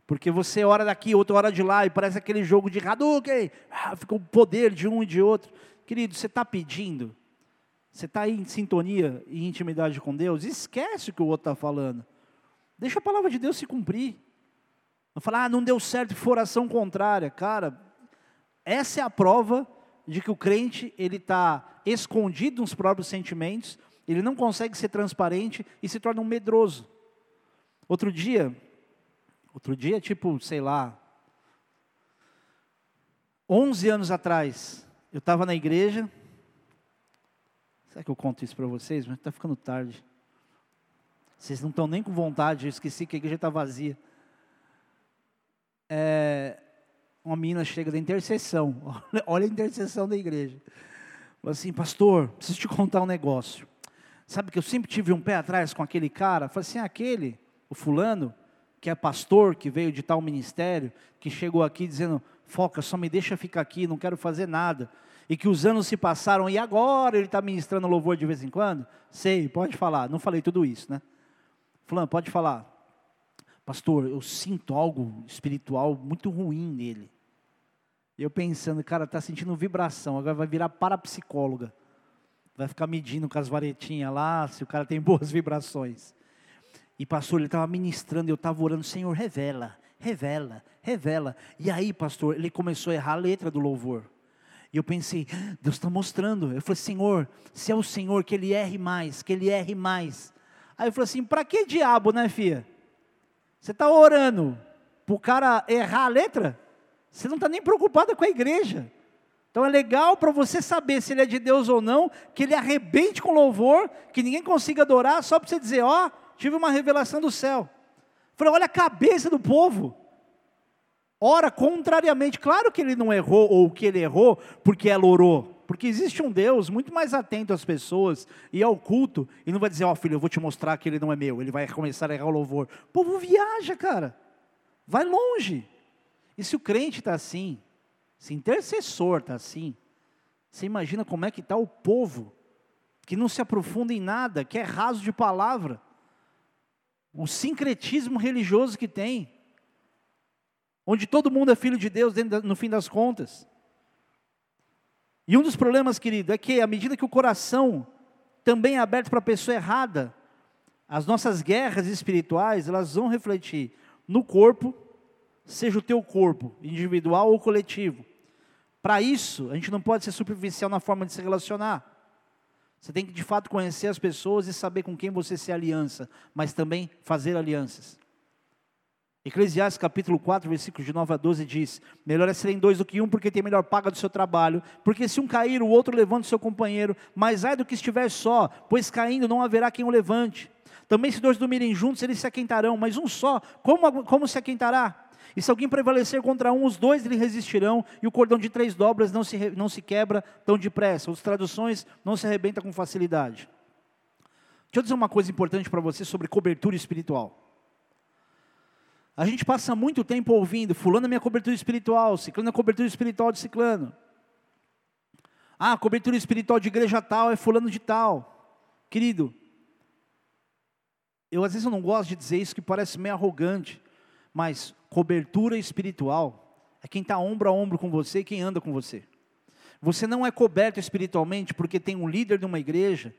Porque você ora daqui, outra hora de lá, e parece aquele jogo de Hadouken, ah, fica o poder de um e de outro. Querido, você está pedindo, você está em sintonia e intimidade com Deus, esquece o que o outro está falando. Deixa a palavra de Deus se cumprir. Não falar, ah, não deu certo, for ação contrária. Cara, essa é a prova de que o crente ele está escondido nos próprios sentimentos, ele não consegue ser transparente e se torna um medroso. Outro dia, outro dia, tipo, sei lá, 11 anos atrás, eu estava na igreja. Será que eu conto isso para vocês? Mas está ficando tarde. Vocês não estão nem com vontade, eu esqueci que a igreja está vazia. É, uma menina chega da intercessão, olha, olha a intercessão da igreja. Fala assim, pastor, preciso te contar um negócio. Sabe que eu sempre tive um pé atrás com aquele cara? Falei assim, aquele, o fulano, que é pastor, que veio de tal ministério, que chegou aqui dizendo, foca, só me deixa ficar aqui, não quero fazer nada. E que os anos se passaram e agora ele está ministrando louvor de vez em quando? Sei, pode falar. Não falei tudo isso, né? Fulano, pode falar. Pastor, eu sinto algo espiritual muito ruim nele. Eu pensando, cara, está sentindo vibração, agora vai virar parapsicóloga. Vai ficar medindo com as varetinhas lá, se o cara tem boas vibrações. E pastor, ele estava ministrando, eu estava orando, Senhor, revela, revela, revela. E aí, pastor, ele começou a errar a letra do louvor. E eu pensei, Deus está mostrando. Eu falei, Senhor, se é o Senhor, que ele erre mais, que ele erre mais. Aí eu falei assim, para que diabo, né, filha? Você está orando para o cara errar a letra? Você não está nem preocupada com a igreja. Então é legal para você saber se ele é de Deus ou não, que ele arrebente com louvor, que ninguém consiga adorar, só para você dizer, ó, oh, tive uma revelação do céu. Falei, olha a cabeça do povo. Ora, contrariamente, claro que ele não errou, ou que ele errou, porque ela orou. Porque existe um Deus muito mais atento às pessoas e ao culto, e não vai dizer, ó oh, filho, eu vou te mostrar que ele não é meu, ele vai começar a errar o louvor. O povo viaja, cara. Vai longe. E se o crente está assim, se intercessor está assim, você imagina como é que está o povo, que não se aprofunda em nada, que é raso de palavra, o sincretismo religioso que tem, onde todo mundo é filho de Deus no fim das contas. E um dos problemas, querido, é que à medida que o coração também é aberto para a pessoa errada, as nossas guerras espirituais, elas vão refletir no corpo seja o teu corpo, individual ou coletivo. Para isso, a gente não pode ser superficial na forma de se relacionar. Você tem que de fato conhecer as pessoas e saber com quem você se aliança, mas também fazer alianças. Eclesiastes capítulo 4, versículos de 9 a 12 diz: Melhor é serem dois do que um, porque tem melhor paga do seu trabalho. Porque se um cair, o outro levanta o seu companheiro. Mas ai do que estiver só, pois caindo não haverá quem o levante. Também se dois dormirem juntos, eles se aquentarão, mas um só, como, como se aquentará? E se alguém prevalecer contra um, os dois lhe resistirão, e o cordão de três dobras não se, não se quebra tão depressa. As traduções não se arrebenta com facilidade. Deixa eu dizer uma coisa importante para você sobre cobertura espiritual. A gente passa muito tempo ouvindo, fulano é minha cobertura espiritual, ciclano é cobertura espiritual de ciclano. Ah, cobertura espiritual de igreja tal é fulano de tal. Querido, eu às vezes eu não gosto de dizer isso que parece meio arrogante, mas cobertura espiritual é quem está ombro a ombro com você e quem anda com você. Você não é coberto espiritualmente porque tem um líder de uma igreja.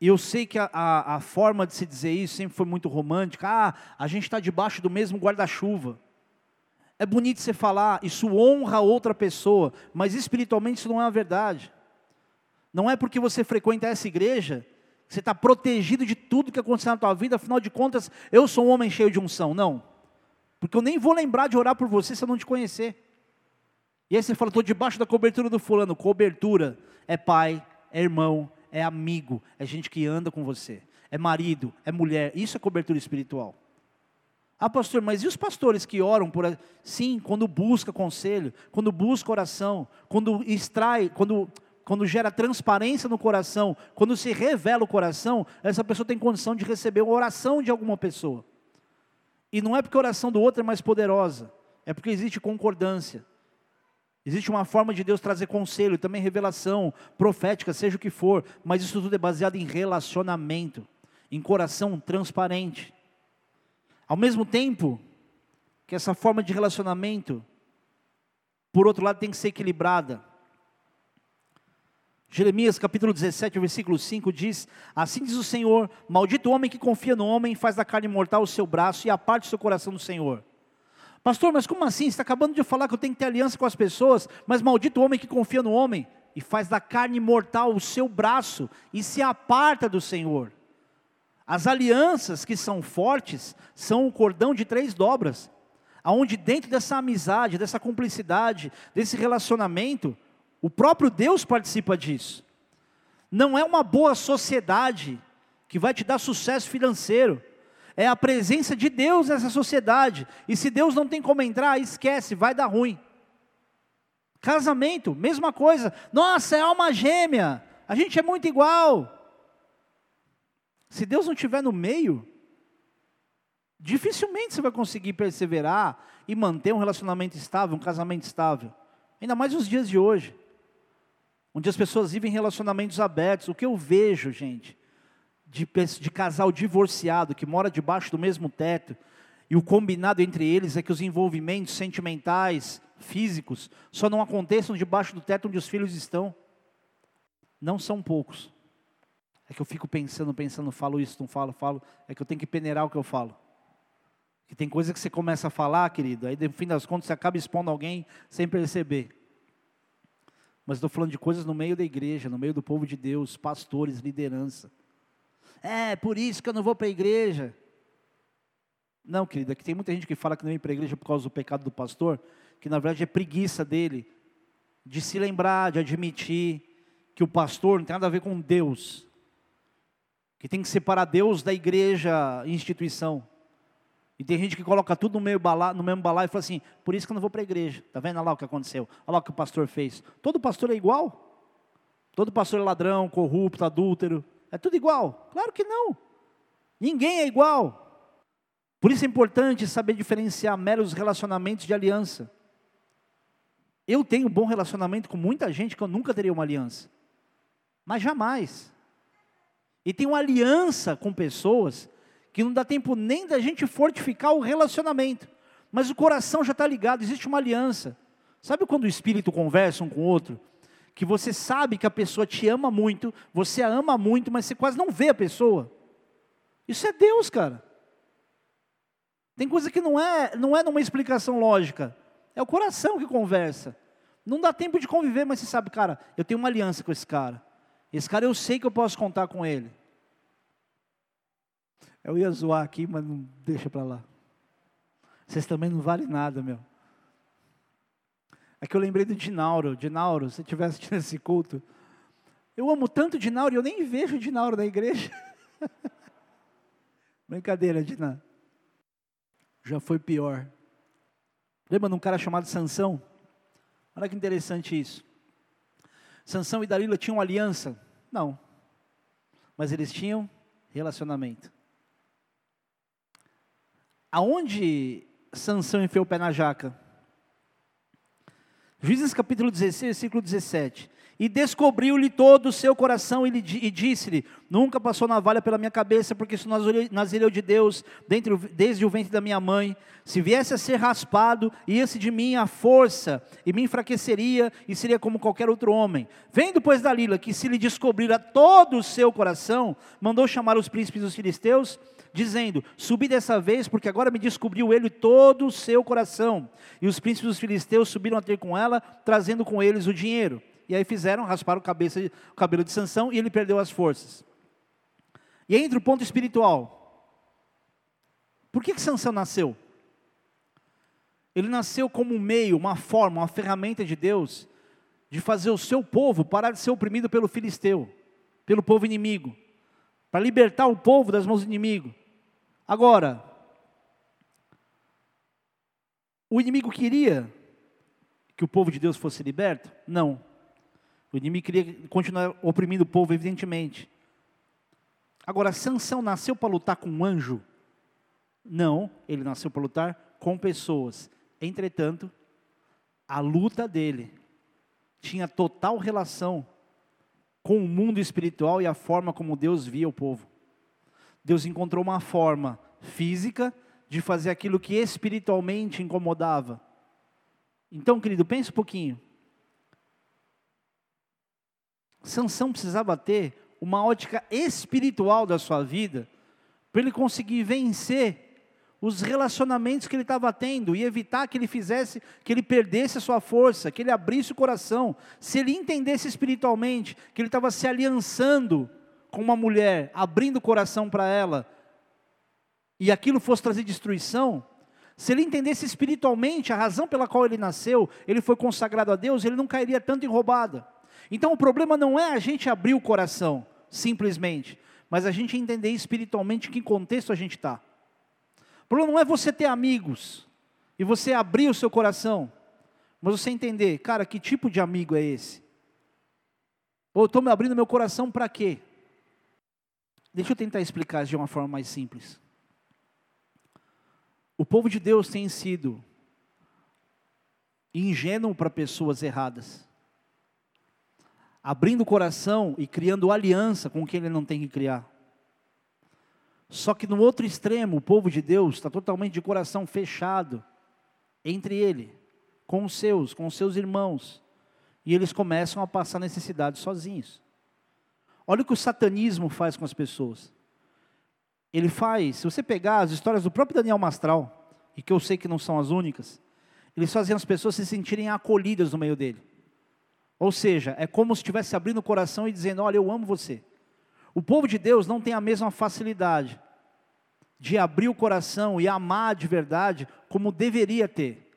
E eu sei que a, a, a forma de se dizer isso sempre foi muito romântica. Ah, a gente está debaixo do mesmo guarda-chuva. É bonito você falar, isso honra outra pessoa, mas espiritualmente isso não é a verdade. Não é porque você frequenta essa igreja você está protegido de tudo que aconteceu na tua vida, afinal de contas, eu sou um homem cheio de unção. Não. Porque eu nem vou lembrar de orar por você se eu não te conhecer. E aí você fala, estou debaixo da cobertura do fulano. Cobertura é pai, é irmão, é amigo, é gente que anda com você, é marido, é mulher. Isso é cobertura espiritual. Ah, pastor, mas e os pastores que oram por. Sim, quando busca conselho, quando busca oração, quando extrai, quando quando gera transparência no coração, quando se revela o coração, essa pessoa tem condição de receber uma oração de alguma pessoa. E não é porque a oração do outro é mais poderosa, é porque existe concordância. Existe uma forma de Deus trazer conselho, também revelação profética, seja o que for, mas isso tudo é baseado em relacionamento, em coração transparente. Ao mesmo tempo, que essa forma de relacionamento, por outro lado, tem que ser equilibrada. Jeremias capítulo 17, versículo 5 diz: Assim diz o Senhor: Maldito o homem que confia no homem, faz da carne mortal o seu braço e aparte o seu coração do Senhor. Pastor, mas como assim? Você está acabando de falar que eu tenho que ter aliança com as pessoas, mas maldito o homem que confia no homem e faz da carne mortal o seu braço e se aparta do Senhor. As alianças que são fortes são o cordão de três dobras, aonde dentro dessa amizade, dessa cumplicidade, desse relacionamento, o próprio Deus participa disso. Não é uma boa sociedade que vai te dar sucesso financeiro. É a presença de Deus nessa sociedade. E se Deus não tem como entrar, esquece, vai dar ruim. Casamento, mesma coisa. Nossa, é alma gêmea. A gente é muito igual. Se Deus não estiver no meio, dificilmente você vai conseguir perseverar e manter um relacionamento estável, um casamento estável. Ainda mais nos dias de hoje onde as pessoas vivem relacionamentos abertos. O que eu vejo, gente, de, de casal divorciado que mora debaixo do mesmo teto, e o combinado entre eles é que os envolvimentos sentimentais, físicos, só não aconteçam debaixo do teto onde os filhos estão. Não são poucos. É que eu fico pensando, pensando, falo isso, não falo, falo. É que eu tenho que peneirar o que eu falo. Que tem coisa que você começa a falar, querido, aí no fim das contas você acaba expondo alguém sem perceber mas estou falando de coisas no meio da igreja, no meio do povo de Deus, pastores, liderança. É, por isso que eu não vou para a igreja. Não, querida, que tem muita gente que fala que não vem para a igreja por causa do pecado do pastor, que na verdade é preguiça dele, de se lembrar, de admitir que o pastor não tem nada a ver com Deus, que tem que separar Deus da igreja instituição. E tem gente que coloca tudo no, meio balá, no mesmo balaio e fala assim, por isso que eu não vou para a igreja. Está vendo lá o que aconteceu? Olha lá o que o pastor fez. Todo pastor é igual? Todo pastor é ladrão, corrupto, adúltero. É tudo igual? Claro que não. Ninguém é igual. Por isso é importante saber diferenciar meros relacionamentos de aliança. Eu tenho um bom relacionamento com muita gente que eu nunca teria uma aliança. Mas jamais. E tenho aliança com pessoas que não dá tempo nem da gente fortificar o relacionamento, mas o coração já está ligado, existe uma aliança. Sabe quando o espírito conversa um com o outro? Que você sabe que a pessoa te ama muito, você a ama muito, mas você quase não vê a pessoa. Isso é Deus, cara. Tem coisa que não é, não é numa explicação lógica. É o coração que conversa. Não dá tempo de conviver, mas você sabe, cara, eu tenho uma aliança com esse cara. Esse cara eu sei que eu posso contar com ele. Eu ia zoar aqui, mas não deixa para lá. Vocês também não valem nada, meu. É que eu lembrei do Dinauro. Dinauro, se tivesse assistindo esse culto. Eu amo tanto Dinauro e eu nem vejo Dinauro na igreja. Brincadeira, Dina. Já foi pior. Lembra de um cara chamado Sansão? Olha que interessante isso. Sansão e Dalila tinham aliança? Não. Mas eles tinham relacionamento. Aonde Sansão enfiou o pé na jaca? Juízes capítulo 16, versículo 17. E descobriu-lhe todo o seu coração e, e disse-lhe: Nunca passou navalha pela minha cabeça, porque sou nazireu de Deus desde o ventre da minha mãe. Se viesse a ser raspado, ia-se de mim a força, e me enfraqueceria, e seria como qualquer outro homem. Vendo, pois, Dalila, que se lhe descobrira todo o seu coração, mandou chamar os príncipes dos filisteus dizendo: Subi dessa vez, porque agora me descobriu ele todo o seu coração. E os príncipes dos filisteus subiram a ter com ela, trazendo com eles o dinheiro. E aí fizeram, rasparam cabeça, o cabelo de Sansão e ele perdeu as forças. E aí entra o ponto espiritual. Por que, que Sansão nasceu? Ele nasceu como um meio, uma forma, uma ferramenta de Deus de fazer o seu povo parar de ser oprimido pelo filisteu, pelo povo inimigo para libertar o povo das mãos do inimigo. Agora, o inimigo queria que o povo de Deus fosse liberto? Não. O inimigo queria continuar oprimindo o povo, evidentemente. Agora, Sansão nasceu para lutar com um anjo? Não, ele nasceu para lutar com pessoas. Entretanto, a luta dele tinha total relação com o mundo espiritual e a forma como Deus via o povo. Deus encontrou uma forma física de fazer aquilo que espiritualmente incomodava. Então, querido, pense um pouquinho. Sansão precisava ter uma ótica espiritual da sua vida para ele conseguir vencer os relacionamentos que ele estava tendo e evitar que ele fizesse, que ele perdesse a sua força, que ele abrisse o coração. Se ele entendesse espiritualmente que ele estava se aliançando com uma mulher, abrindo o coração para ela, e aquilo fosse trazer destruição, se ele entendesse espiritualmente a razão pela qual ele nasceu, ele foi consagrado a Deus, ele não cairia tanto em roubada. Então o problema não é a gente abrir o coração, simplesmente, mas a gente entender espiritualmente que contexto a gente está. O problema não é você ter amigos e você abrir o seu coração, mas você entender, cara, que tipo de amigo é esse? Ou estou me abrindo meu coração para quê? Deixa eu tentar explicar de uma forma mais simples. O povo de Deus tem sido ingênuo para pessoas erradas, abrindo o coração e criando aliança com quem ele não tem que criar. Só que no outro extremo, o povo de Deus está totalmente de coração fechado entre ele, com os seus, com os seus irmãos, e eles começam a passar necessidade sozinhos. Olha o que o satanismo faz com as pessoas. Ele faz, se você pegar as histórias do próprio Daniel Mastral, e que eu sei que não são as únicas, eles fazem as pessoas se sentirem acolhidas no meio dele. Ou seja, é como se estivesse abrindo o coração e dizendo: Olha, eu amo você. O povo de Deus não tem a mesma facilidade de abrir o coração e amar de verdade como deveria ter.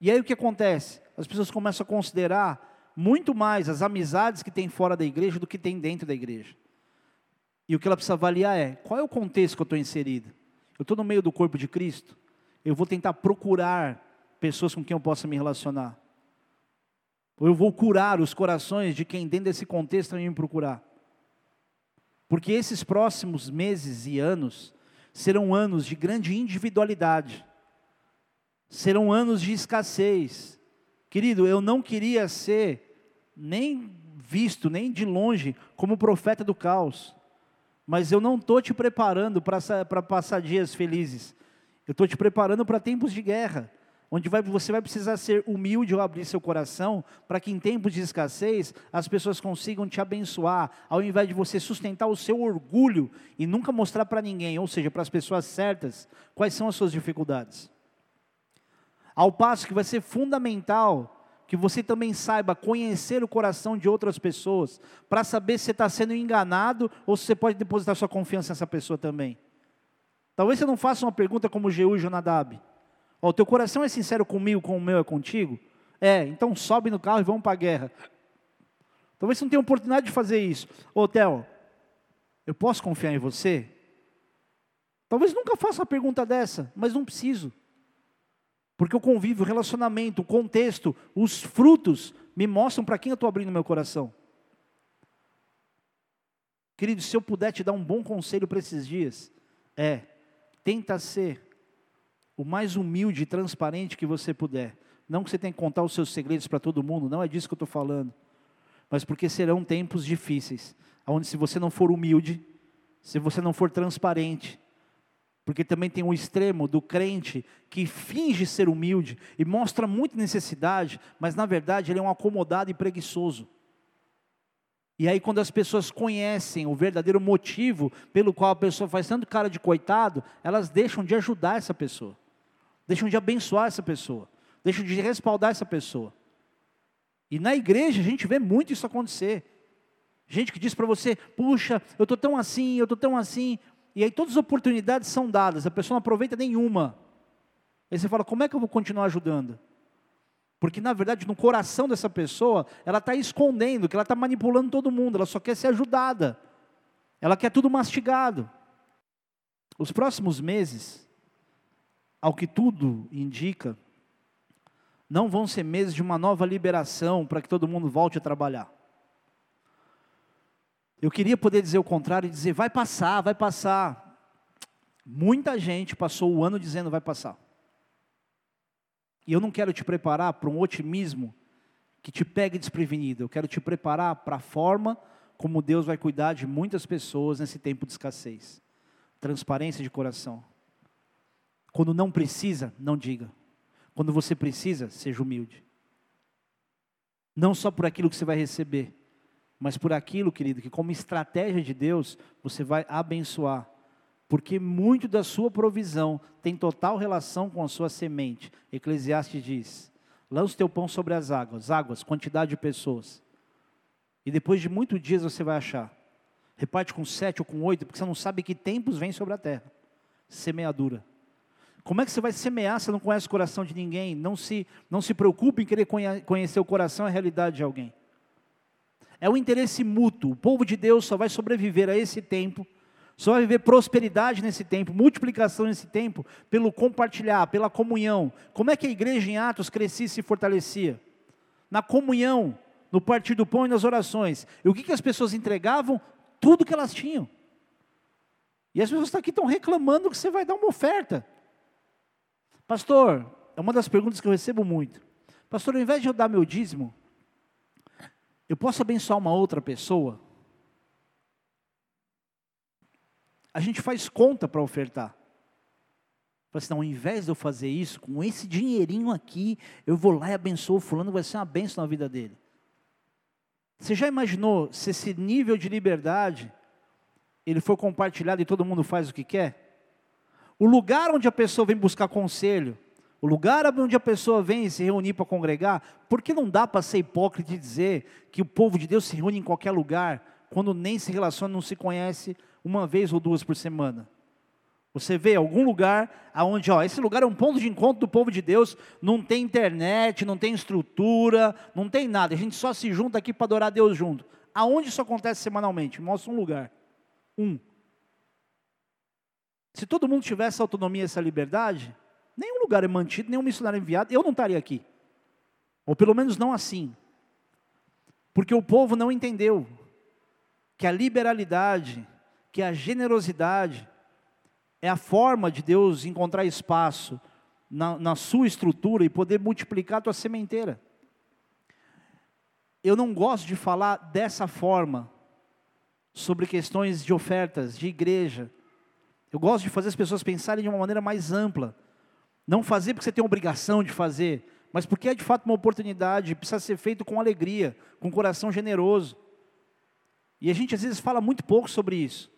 E aí o que acontece? As pessoas começam a considerar muito mais as amizades que tem fora da igreja do que tem dentro da igreja. E o que ela precisa avaliar é: qual é o contexto que eu estou inserido? Eu estou no meio do corpo de Cristo? Eu vou tentar procurar pessoas com quem eu possa me relacionar. Ou eu vou curar os corações de quem dentro desse contexto também me procurar. Porque esses próximos meses e anos serão anos de grande individualidade, serão anos de escassez. Querido, eu não queria ser nem visto, nem de longe, como profeta do caos, mas eu não estou te preparando para passar dias felizes, eu estou te preparando para tempos de guerra onde vai, você vai precisar ser humilde ou abrir seu coração, para que em tempos de escassez as pessoas consigam te abençoar, ao invés de você sustentar o seu orgulho e nunca mostrar para ninguém, ou seja, para as pessoas certas, quais são as suas dificuldades. Ao passo que vai ser fundamental que você também saiba conhecer o coração de outras pessoas, para saber se você está sendo enganado ou se você pode depositar sua confiança nessa pessoa também. Talvez você não faça uma pergunta como Jeú e Jonadab. O teu coração é sincero comigo, como o meu é contigo? É, então sobe no carro e vamos para a guerra. Talvez você não tenha oportunidade de fazer isso. Ô, Theo, eu posso confiar em você? Talvez nunca faça uma pergunta dessa, mas não preciso. Porque o convívio, o relacionamento, o contexto, os frutos me mostram para quem eu estou abrindo meu coração. Querido, se eu puder te dar um bom conselho para esses dias, é, tenta ser o mais humilde e transparente que você puder. Não que você tenha que contar os seus segredos para todo mundo, não é disso que eu estou falando. Mas porque serão tempos difíceis, onde se você não for humilde, se você não for transparente, porque também tem um extremo do crente que finge ser humilde e mostra muita necessidade, mas na verdade ele é um acomodado e preguiçoso. E aí, quando as pessoas conhecem o verdadeiro motivo pelo qual a pessoa faz tanto cara de coitado, elas deixam de ajudar essa pessoa deixam de abençoar essa pessoa, deixam de respaldar essa pessoa. E na igreja a gente vê muito isso acontecer. Gente que diz para você, puxa, eu estou tão assim, eu estou tão assim, e aí todas as oportunidades são dadas, a pessoa não aproveita nenhuma. Aí você fala, como é que eu vou continuar ajudando? Porque na verdade no coração dessa pessoa, ela está escondendo, que ela está manipulando todo mundo, ela só quer ser ajudada, ela quer tudo mastigado. Os próximos meses, ao que tudo indica, não vão ser meses de uma nova liberação para que todo mundo volte a trabalhar. Eu queria poder dizer o contrário e dizer, vai passar, vai passar. Muita gente passou o ano dizendo, vai passar. E eu não quero te preparar para um otimismo que te pegue desprevenido. Eu quero te preparar para a forma como Deus vai cuidar de muitas pessoas nesse tempo de escassez. Transparência de coração. Quando não precisa, não diga. Quando você precisa, seja humilde. Não só por aquilo que você vai receber, mas por aquilo, querido, que como estratégia de Deus, você vai abençoar. Porque muito da sua provisão tem total relação com a sua semente. Eclesiastes diz: lança o teu pão sobre as águas, águas, quantidade de pessoas. E depois de muitos dias você vai achar. Reparte com sete ou com oito, porque você não sabe que tempos vêm sobre a terra. Semeadura. Como é que você vai semear se não conhece o coração de ninguém? Não se, não se preocupe em querer conhecer o coração e a realidade de alguém. É o interesse mútuo. O povo de Deus só vai sobreviver a esse tempo, só vai viver prosperidade nesse tempo, multiplicação nesse tempo, pelo compartilhar, pela comunhão. Como é que a igreja em Atos crescia e se fortalecia? Na comunhão, no partir do pão e nas orações. E o que, que as pessoas entregavam? Tudo que elas tinham. E as pessoas aqui estão reclamando que você vai dar uma oferta. Pastor, é uma das perguntas que eu recebo muito. Pastor, ao invés de eu dar meu dízimo, eu posso abençoar uma outra pessoa? A gente faz conta para ofertar. Assim, não, ao invés de eu fazer isso, com esse dinheirinho aqui, eu vou lá e abençoo o fulano, vai ser uma benção na vida dele. Você já imaginou se esse nível de liberdade ele for compartilhado e todo mundo faz o que quer? O lugar onde a pessoa vem buscar conselho, o lugar onde a pessoa vem se reunir para congregar, porque não dá para ser hipócrita e dizer que o povo de Deus se reúne em qualquer lugar, quando nem se relaciona, não se conhece uma vez ou duas por semana. Você vê algum lugar aonde, ó, esse lugar é um ponto de encontro do povo de Deus, não tem internet, não tem estrutura, não tem nada. A gente só se junta aqui para adorar Deus junto. Aonde isso acontece semanalmente? Mostra um lugar. Um. Se todo mundo tivesse autonomia e essa liberdade, nenhum lugar é mantido, nenhum missionário é enviado, eu não estaria aqui. Ou pelo menos não assim. Porque o povo não entendeu que a liberalidade, que a generosidade é a forma de Deus encontrar espaço na, na sua estrutura e poder multiplicar a tua sementeira. Eu não gosto de falar dessa forma sobre questões de ofertas, de igreja, eu gosto de fazer as pessoas pensarem de uma maneira mais ampla. Não fazer porque você tem obrigação de fazer, mas porque é de fato uma oportunidade, precisa ser feito com alegria, com coração generoso. E a gente às vezes fala muito pouco sobre isso.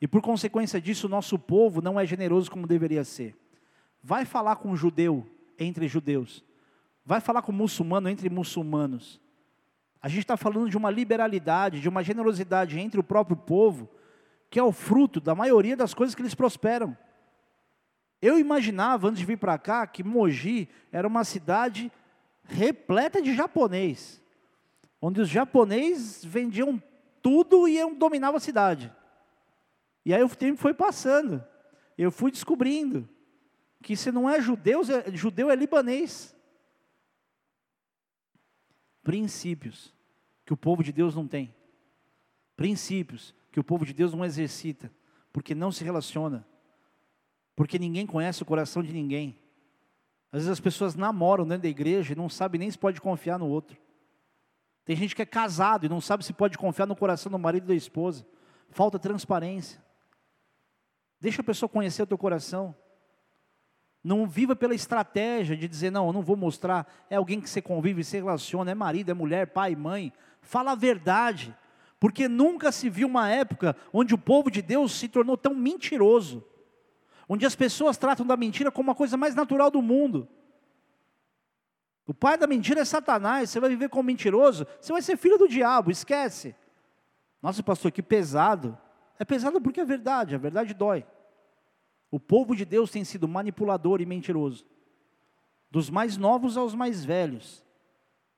E por consequência disso, o nosso povo não é generoso como deveria ser. Vai falar com um judeu entre judeus. Vai falar com um muçulmano entre muçulmanos. A gente está falando de uma liberalidade, de uma generosidade entre o próprio povo, que é o fruto da maioria das coisas que eles prosperam. Eu imaginava, antes de vir para cá, que Mogi era uma cidade repleta de japonês, onde os japoneses vendiam tudo e dominavam a cidade. E aí o tempo foi passando, eu fui descobrindo que se não é judeu, é, judeu é libanês. Princípios que o povo de Deus não tem. Princípios que o povo de Deus não exercita, porque não se relaciona, porque ninguém conhece o coração de ninguém. Às vezes as pessoas namoram dentro da igreja e não sabem nem se pode confiar no outro. Tem gente que é casado e não sabe se pode confiar no coração do marido e da esposa. Falta transparência. Deixa a pessoa conhecer o teu coração. Não viva pela estratégia de dizer, não, eu não vou mostrar. É alguém que você convive, se relaciona, é marido, é mulher, pai, mãe. Fala a verdade porque nunca se viu uma época onde o povo de Deus se tornou tão mentiroso, onde as pessoas tratam da mentira como a coisa mais natural do mundo. O pai da mentira é Satanás, você vai viver como mentiroso, você vai ser filho do diabo, esquece. Nossa, pastor, que pesado. É pesado porque é verdade, a verdade dói. O povo de Deus tem sido manipulador e mentiroso, dos mais novos aos mais velhos.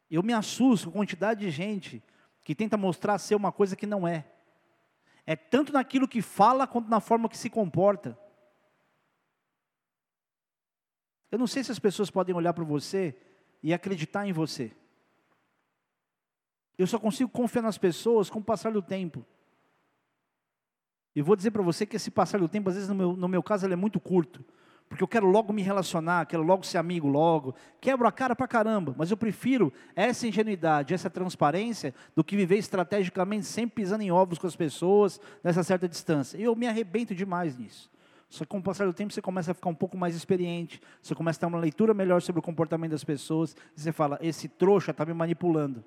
Eu me assusto com a quantidade de gente que tenta mostrar ser uma coisa que não é. É tanto naquilo que fala quanto na forma que se comporta. Eu não sei se as pessoas podem olhar para você e acreditar em você. Eu só consigo confiar nas pessoas com o passar do tempo. E vou dizer para você que esse passar do tempo, às vezes no meu, no meu caso, ele é muito curto porque eu quero logo me relacionar, quero logo ser amigo logo, quebro a cara pra caramba, mas eu prefiro essa ingenuidade, essa transparência, do que viver estrategicamente, sempre pisando em ovos com as pessoas, nessa certa distância. E eu me arrebento demais nisso. Só que com o passar do tempo você começa a ficar um pouco mais experiente, você começa a ter uma leitura melhor sobre o comportamento das pessoas, e você fala, esse trouxa está me manipulando.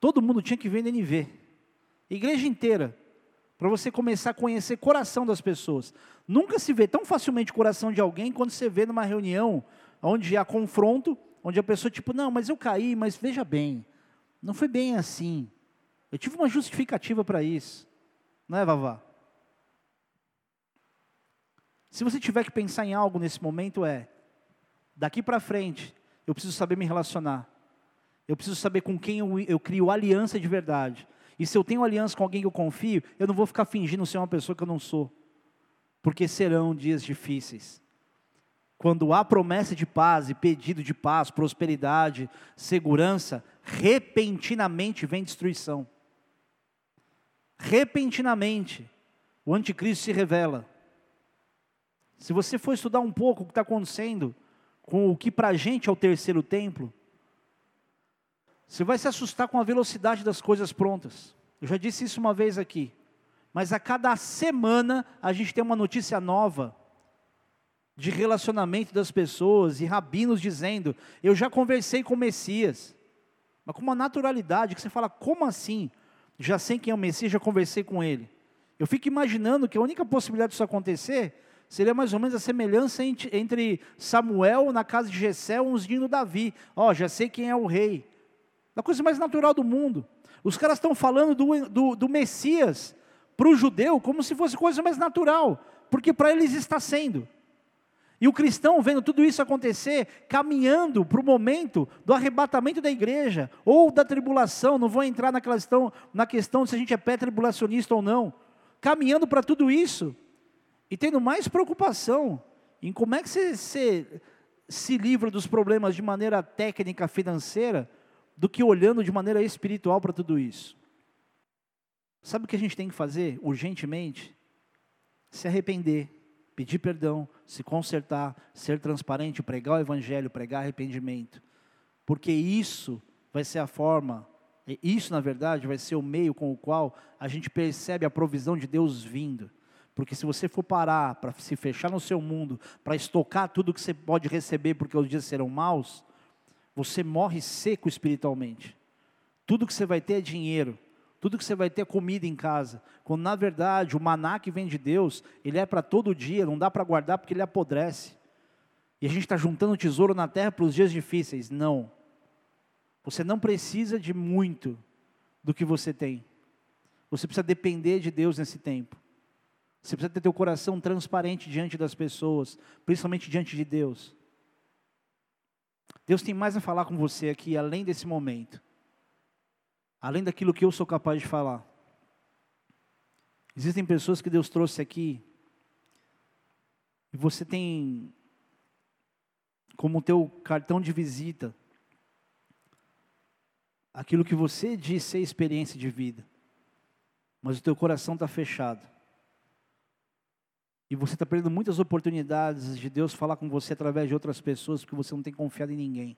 Todo mundo tinha que ver NNV. Igreja inteira. Para você começar a conhecer o coração das pessoas. Nunca se vê tão facilmente o coração de alguém quando você vê numa reunião onde há confronto, onde a pessoa, tipo, não, mas eu caí, mas veja bem, não foi bem assim. Eu tive uma justificativa para isso. Não é, Vavá? Se você tiver que pensar em algo nesse momento, é: daqui para frente, eu preciso saber me relacionar. Eu preciso saber com quem eu, eu crio aliança de verdade. E se eu tenho aliança com alguém que eu confio, eu não vou ficar fingindo ser uma pessoa que eu não sou. Porque serão dias difíceis. Quando há promessa de paz e pedido de paz, prosperidade, segurança, repentinamente vem destruição. Repentinamente, o anticristo se revela. Se você for estudar um pouco o que está acontecendo com o que para a gente é o terceiro templo, você vai se assustar com a velocidade das coisas prontas. Eu já disse isso uma vez aqui. Mas a cada semana a gente tem uma notícia nova de relacionamento das pessoas e rabinos dizendo: Eu já conversei com o Messias. Mas com uma naturalidade que você fala: Como assim? Já sei quem é o Messias, já conversei com ele. Eu fico imaginando que a única possibilidade disso acontecer seria mais ou menos a semelhança entre Samuel na casa de Jessé, ungindo Davi. Ó, oh, já sei quem é o rei da coisa mais natural do mundo. Os caras estão falando do, do, do Messias para o judeu como se fosse coisa mais natural, porque para eles está sendo. E o cristão vendo tudo isso acontecer, caminhando para o momento do arrebatamento da igreja, ou da tribulação, não vou entrar na questão, na questão se a gente é pré-tribulacionista ou não, caminhando para tudo isso, e tendo mais preocupação em como é que você, você se livra dos problemas de maneira técnica, financeira, do que olhando de maneira espiritual para tudo isso. Sabe o que a gente tem que fazer urgentemente? Se arrepender, pedir perdão, se consertar, ser transparente, pregar o evangelho, pregar arrependimento. Porque isso vai ser a forma, isso na verdade vai ser o meio com o qual a gente percebe a provisão de Deus vindo. Porque se você for parar para se fechar no seu mundo, para estocar tudo que você pode receber, porque os dias serão maus, você morre seco espiritualmente. Tudo que você vai ter é dinheiro, tudo que você vai ter é comida em casa. Quando na verdade o maná que vem de Deus, ele é para todo dia, não dá para guardar porque ele apodrece. E a gente está juntando tesouro na terra para os dias difíceis. Não. Você não precisa de muito do que você tem. Você precisa depender de Deus nesse tempo. Você precisa ter teu coração transparente diante das pessoas, principalmente diante de Deus. Deus tem mais a falar com você aqui, além desse momento. Além daquilo que eu sou capaz de falar. Existem pessoas que Deus trouxe aqui. E você tem como teu cartão de visita aquilo que você diz ser experiência de vida. Mas o teu coração está fechado. E você está perdendo muitas oportunidades de Deus falar com você através de outras pessoas, porque você não tem confiado em ninguém.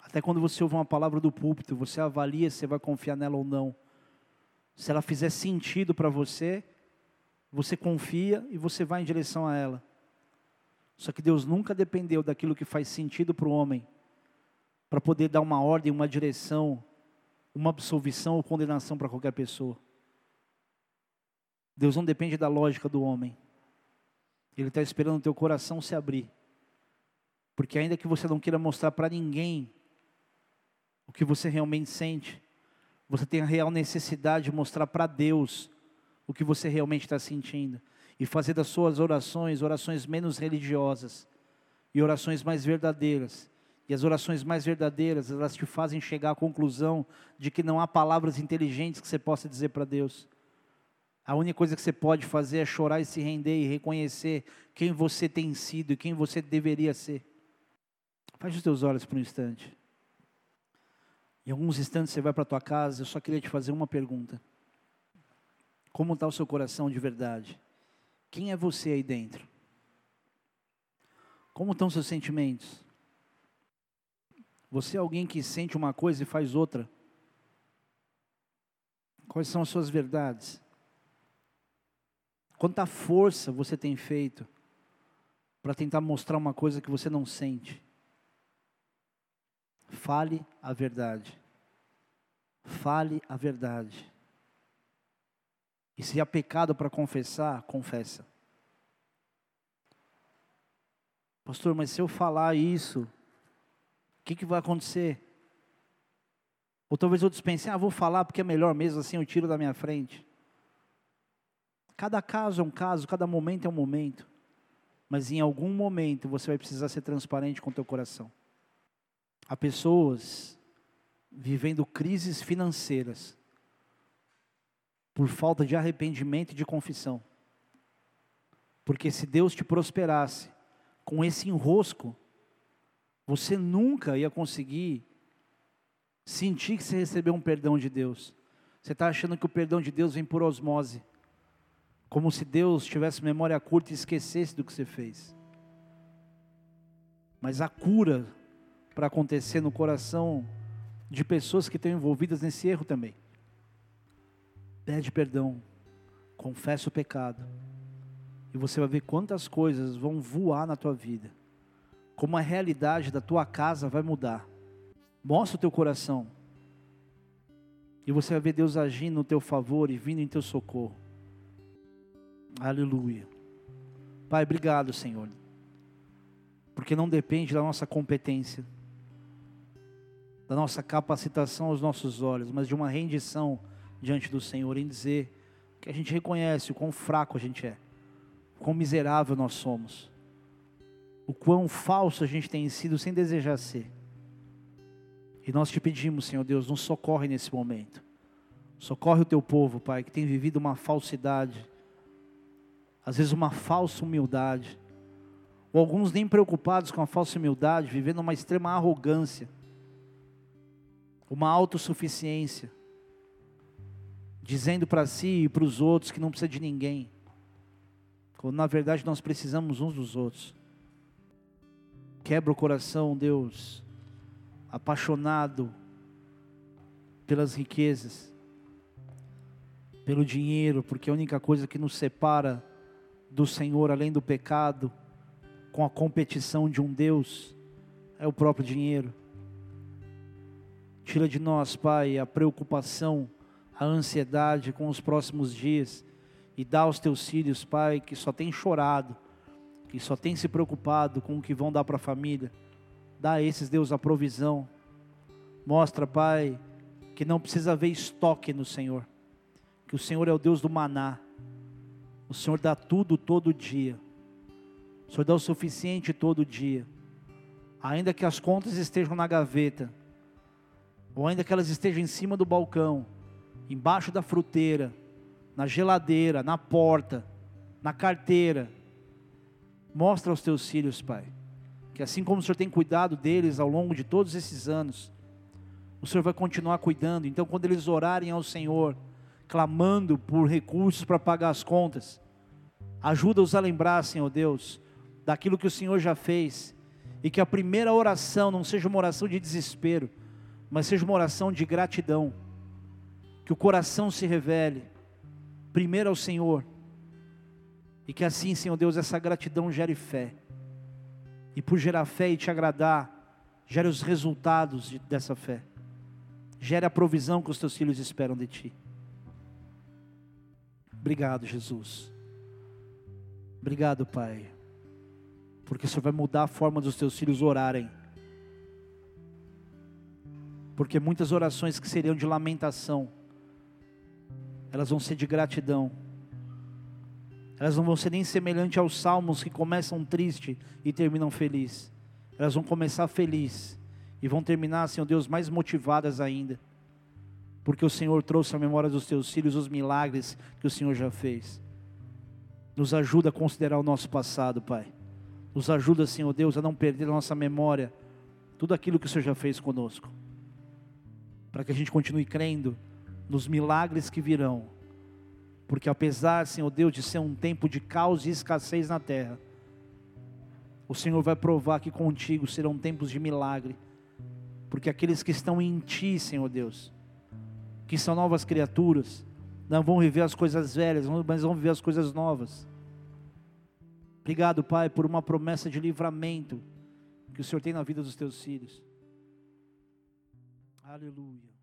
Até quando você ouve uma palavra do púlpito, você avalia se vai confiar nela ou não. Se ela fizer sentido para você, você confia e você vai em direção a ela. Só que Deus nunca dependeu daquilo que faz sentido para o homem, para poder dar uma ordem, uma direção, uma absolvição ou condenação para qualquer pessoa. Deus não depende da lógica do homem. Ele está esperando o teu coração se abrir. Porque ainda que você não queira mostrar para ninguém o que você realmente sente, você tem a real necessidade de mostrar para Deus o que você realmente está sentindo. E fazer das suas orações, orações menos religiosas e orações mais verdadeiras. E as orações mais verdadeiras, elas te fazem chegar à conclusão de que não há palavras inteligentes que você possa dizer para Deus. A única coisa que você pode fazer é chorar e se render e reconhecer quem você tem sido e quem você deveria ser. Feche os teus olhos por um instante. Em alguns instantes você vai para a tua casa, eu só queria te fazer uma pergunta. Como está o seu coração de verdade? Quem é você aí dentro? Como estão seus sentimentos? Você é alguém que sente uma coisa e faz outra? Quais são as suas verdades? Quanta força você tem feito para tentar mostrar uma coisa que você não sente? Fale a verdade. Fale a verdade. E se há pecado para confessar, confessa. Pastor, mas se eu falar isso, o que, que vai acontecer? Ou talvez outros pensem, ah, vou falar porque é melhor mesmo, assim eu tiro da minha frente. Cada caso é um caso, cada momento é um momento. Mas em algum momento você vai precisar ser transparente com o teu coração. Há pessoas vivendo crises financeiras por falta de arrependimento e de confissão. Porque se Deus te prosperasse com esse enrosco, você nunca ia conseguir sentir que você recebeu um perdão de Deus. Você está achando que o perdão de Deus vem por osmose, como se Deus tivesse memória curta e esquecesse do que você fez. Mas a cura para acontecer no coração de pessoas que estão envolvidas nesse erro também. Pede perdão, confessa o pecado, e você vai ver quantas coisas vão voar na tua vida, como a realidade da tua casa vai mudar. Mostra o teu coração, e você vai ver Deus agindo no teu favor e vindo em teu socorro. Aleluia. Pai, obrigado, Senhor, porque não depende da nossa competência da nossa capacitação aos nossos olhos, mas de uma rendição diante do Senhor em dizer que a gente reconhece o quão fraco a gente é, o quão miserável nós somos, o quão falso a gente tem sido sem desejar ser. E nós te pedimos, Senhor Deus, nos socorre nesse momento. Socorre o teu povo, Pai, que tem vivido uma falsidade, às vezes uma falsa humildade, ou alguns nem preocupados com a falsa humildade, vivendo uma extrema arrogância uma autossuficiência, dizendo para si e para os outros que não precisa de ninguém, quando na verdade nós precisamos uns dos outros. Quebra o coração, Deus, apaixonado pelas riquezas, pelo dinheiro, porque a única coisa que nos separa do Senhor, além do pecado, com a competição de um Deus, é o próprio dinheiro. Tira de nós, Pai, a preocupação, a ansiedade com os próximos dias. E dá aos teus filhos, Pai, que só tem chorado, que só tem se preocupado com o que vão dar para a família. Dá a esses, Deus, a provisão. Mostra, Pai, que não precisa haver estoque no Senhor. Que o Senhor é o Deus do maná. O Senhor dá tudo todo dia. O Senhor dá o suficiente todo dia. Ainda que as contas estejam na gaveta ou ainda que elas estejam em cima do balcão, embaixo da fruteira, na geladeira, na porta, na carteira. Mostra aos teus filhos, Pai, que assim como o Senhor tem cuidado deles ao longo de todos esses anos, o Senhor vai continuar cuidando. Então, quando eles orarem ao Senhor, clamando por recursos para pagar as contas, ajuda-os a lembrar, Senhor Deus, daquilo que o Senhor já fez, e que a primeira oração não seja uma oração de desespero, mas seja uma oração de gratidão, que o coração se revele, primeiro ao Senhor, e que assim, Senhor Deus, essa gratidão gere fé, e por gerar fé e te agradar, gere os resultados de, dessa fé, gere a provisão que os teus filhos esperam de ti. Obrigado, Jesus. Obrigado, Pai, porque o Senhor vai mudar a forma dos teus filhos orarem porque muitas orações que seriam de lamentação, elas vão ser de gratidão. Elas não vão ser nem semelhantes aos salmos que começam triste e terminam feliz. Elas vão começar feliz e vão terminar, Senhor Deus, mais motivadas ainda. Porque o Senhor trouxe à memória dos teus filhos os milagres que o Senhor já fez. Nos ajuda a considerar o nosso passado, Pai. Nos ajuda, Senhor Deus, a não perder a nossa memória tudo aquilo que o Senhor já fez conosco para que a gente continue crendo nos milagres que virão. Porque apesar, Senhor Deus, de ser um tempo de caos e escassez na terra, o Senhor vai provar que contigo serão tempos de milagre. Porque aqueles que estão em Ti, Senhor Deus, que são novas criaturas, não vão viver as coisas velhas, mas vão viver as coisas novas. Obrigado, Pai, por uma promessa de livramento que o Senhor tem na vida dos teus filhos. Aleluia.